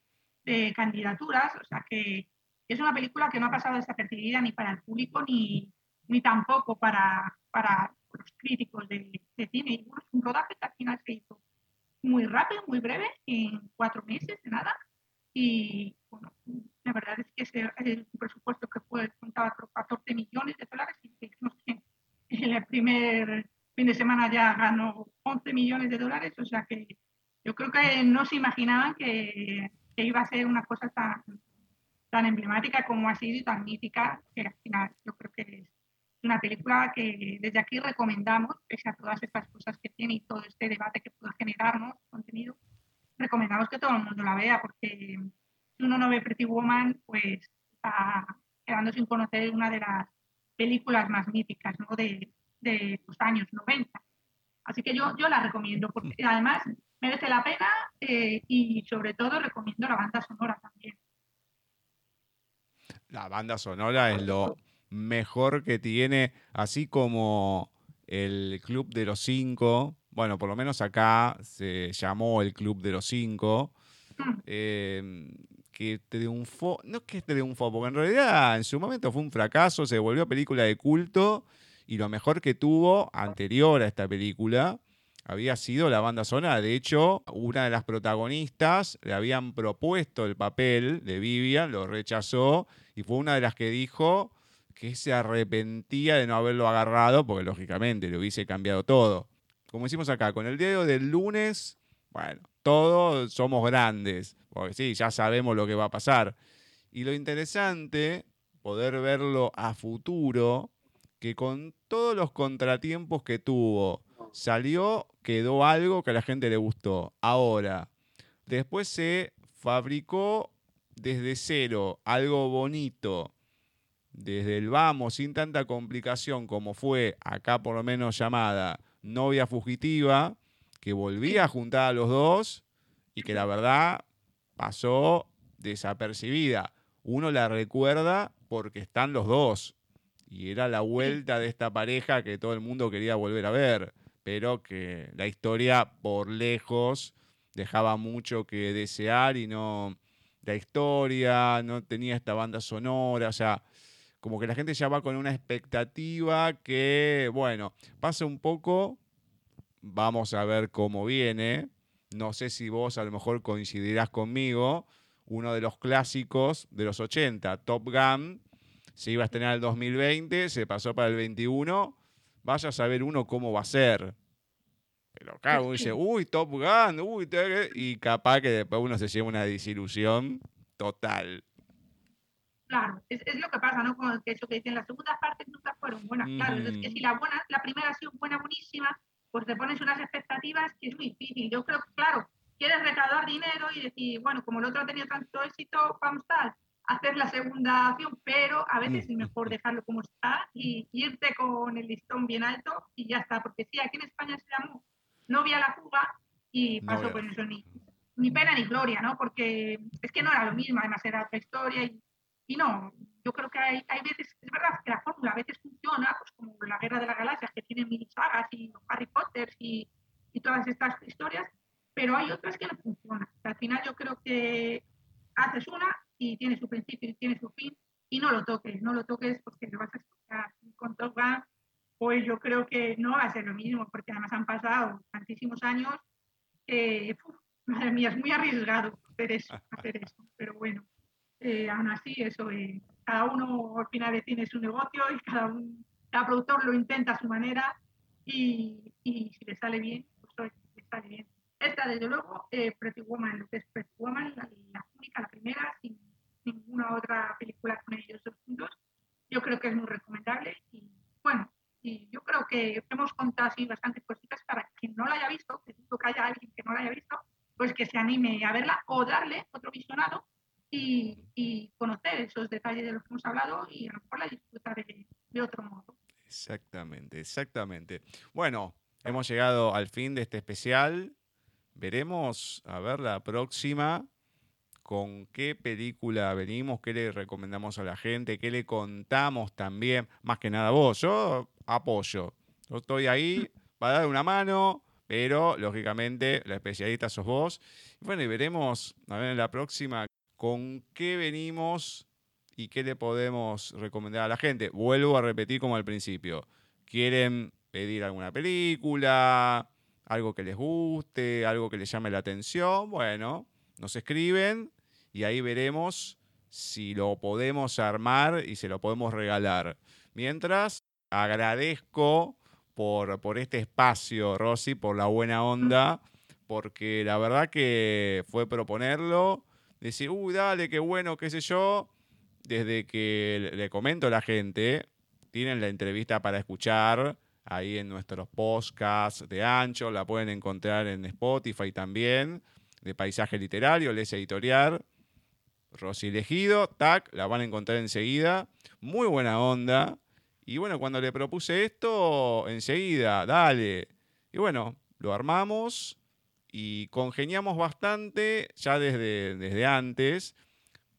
de candidaturas, o sea que es una película que no ha pasado desapercibida ni para el público ni, ni tampoco para, para los críticos de, de cine. Es un rodaje que al final se hizo muy rápido, muy breve, en cuatro meses de nada. Y bueno, la verdad es que ese, el presupuesto que fue contaba por 14 millones de dólares y que en el primer fin de semana ya ganó 11 millones de dólares, o sea que yo creo que no se imaginaban que, iba a ser una cosa tan, tan emblemática como ha sido y tan mítica, que al final yo creo que es una película que desde aquí recomendamos, pese a todas estas cosas que tiene y todo este debate que pueda generarnos, contenido, recomendamos que todo el mundo la vea, porque si uno no ve Pretty Woman, pues está quedando sin conocer una de las películas más míticas ¿no? de, de los años 90. Así que yo, yo la recomiendo, porque además merece la pena eh, y sobre todo recomiendo la banda sonora también. La banda sonora es lo mejor que tiene, así como el Club de los Cinco. Bueno, por lo menos acá se llamó el Club de los Cinco. eh, que triunfó, no es que triunfó, porque en realidad en su momento fue un fracaso, se volvió película de culto y lo mejor que tuvo anterior a esta película había sido la banda sonora. De hecho, una de las protagonistas le habían propuesto el papel de Vivian, lo rechazó y fue una de las que dijo que se arrepentía de no haberlo agarrado, porque lógicamente le hubiese cambiado todo. Como decimos acá, con el dedo del lunes, bueno, todos somos grandes, porque sí, ya sabemos lo que va a pasar. Y lo interesante, poder verlo a futuro, que con todos los contratiempos que tuvo, salió, quedó algo que a la gente le gustó. Ahora, después se fabricó desde cero algo bonito desde el vamos, sin tanta complicación como fue acá por lo menos llamada novia fugitiva, que volvía a juntar a los dos y que la verdad pasó desapercibida. Uno la recuerda porque están los dos. Y era la vuelta de esta pareja que todo el mundo quería volver a ver. Pero que la historia por lejos dejaba mucho que desear y no. La historia no tenía esta banda sonora. O sea, como que la gente ya va con una expectativa que, bueno, pasa un poco. Vamos a ver cómo viene. No sé si vos a lo mejor coincidirás conmigo. Uno de los clásicos de los 80, Top Gun, se iba a estrenar el 2020, se pasó para el 21. Vaya a saber uno cómo va a ser. Pero claro, uno dice, uy, Top Gun, uy, y capaz que después uno se lleva una desilusión total. Claro, es, es lo que pasa, ¿no? Como que eso que dicen, las segundas partes nunca fueron buenas. Claro, es que si la, buena, la primera ha sido buena, buenísima, pues te pones unas expectativas que es muy difícil. Yo creo que, claro, quieres recaudar dinero y decir, bueno, como el otro ha tenido tanto éxito, vamos a hacer la segunda acción, pero a veces es mejor dejarlo como está y irte con el listón bien alto y ya está. Porque sí, aquí en España se llamó Novia la fuga y pasó con eso ni, ni pena ni gloria, ¿no? Porque es que no era lo mismo, además era otra historia y, y no, yo creo que hay, hay veces, es verdad que la fórmula a veces funciona, pues como la Guerra de las Galaxias, que tiene mini sagas y Harry Potter y, y todas estas historias, pero hay otras que no funcionan. Que al final yo creo que haces una y tiene su principio y tiene su fin y no lo toques, no lo toques porque lo vas a escuchar Y con Top Gun, pues yo creo que no va a ser lo mismo, porque además han pasado tantísimos años que, uf, madre mía, es muy arriesgado hacer eso, hacer eso, pero bueno, eh, aún así eso, eh, cada uno al final tiene su negocio y cada, un, cada productor lo intenta a su manera y, y si le sale bien, pues le sale bien. Esta, desde luego, eh, Pretty Woman, lo que es Pretty Woman, la, la única, la primera, sin ninguna otra película con ellos dos juntos, yo creo que es muy recomendable y bueno, y yo creo que hemos contado así bastantes cositas para quien no la haya visto, que haya alguien que no la haya visto, pues que se anime a verla o darle otro visionado y, y conocer esos detalles de los que hemos hablado y a lo mejor la disfrutar de, de otro modo. Exactamente, exactamente. Bueno, hemos llegado al fin de este especial. Veremos, a ver, la próxima, con qué película venimos, qué le recomendamos a la gente, qué le contamos también. Más que nada vos, yo apoyo. Yo estoy ahí para dar una mano, pero lógicamente la especialista sos vos. Bueno, y veremos, a ver, en la próxima, con qué venimos y qué le podemos recomendar a la gente. Vuelvo a repetir como al principio. ¿Quieren pedir alguna película? algo que les guste, algo que les llame la atención, bueno, nos escriben y ahí veremos si lo podemos armar y se lo podemos regalar. Mientras, agradezco por, por este espacio, Rosy, por la buena onda, porque la verdad que fue proponerlo, decir, uy, dale, qué bueno, qué sé yo, desde que le- comento a la gente, tienen la entrevista para escuchar ahí en nuestros podcasts de Ancho, la pueden encontrar en Spotify también, de Paisaje Literario, Les Editorial, Rosy Elegido, tac, la van a encontrar enseguida, muy buena onda, y bueno, cuando le propuse esto, enseguida, dale, y bueno, lo armamos y congeniamos bastante ya desde, desde antes,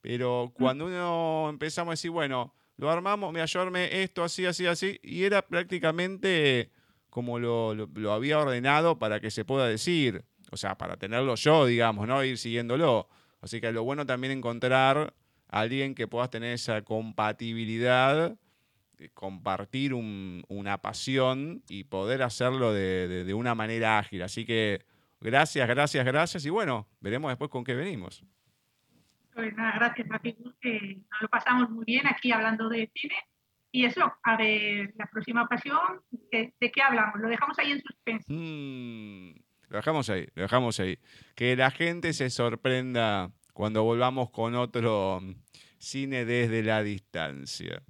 pero cuando uno empezamos a decir, bueno, lo armamos, me yo esto así, así, así, y era prácticamente como lo, lo- lo había ordenado para que se pueda decir, o sea, para tenerlo yo, digamos, ¿no? Ir siguiéndolo. Así que lo bueno también encontrar a alguien que puedas tener esa compatibilidad, eh, compartir un- una pasión y poder hacerlo de, de- de una manera ágil. Así que gracias, gracias, gracias, y bueno, veremos después con qué venimos. Pues nada, gracias Gus, que nos lo pasamos muy bien aquí hablando de cine. Y eso, a ver, la próxima ocasión, ¿de, de qué hablamos? Lo dejamos ahí en suspenso. Mm, lo dejamos ahí, lo dejamos ahí. Que la gente se sorprenda cuando volvamos con otro mm, cine desde la distancia.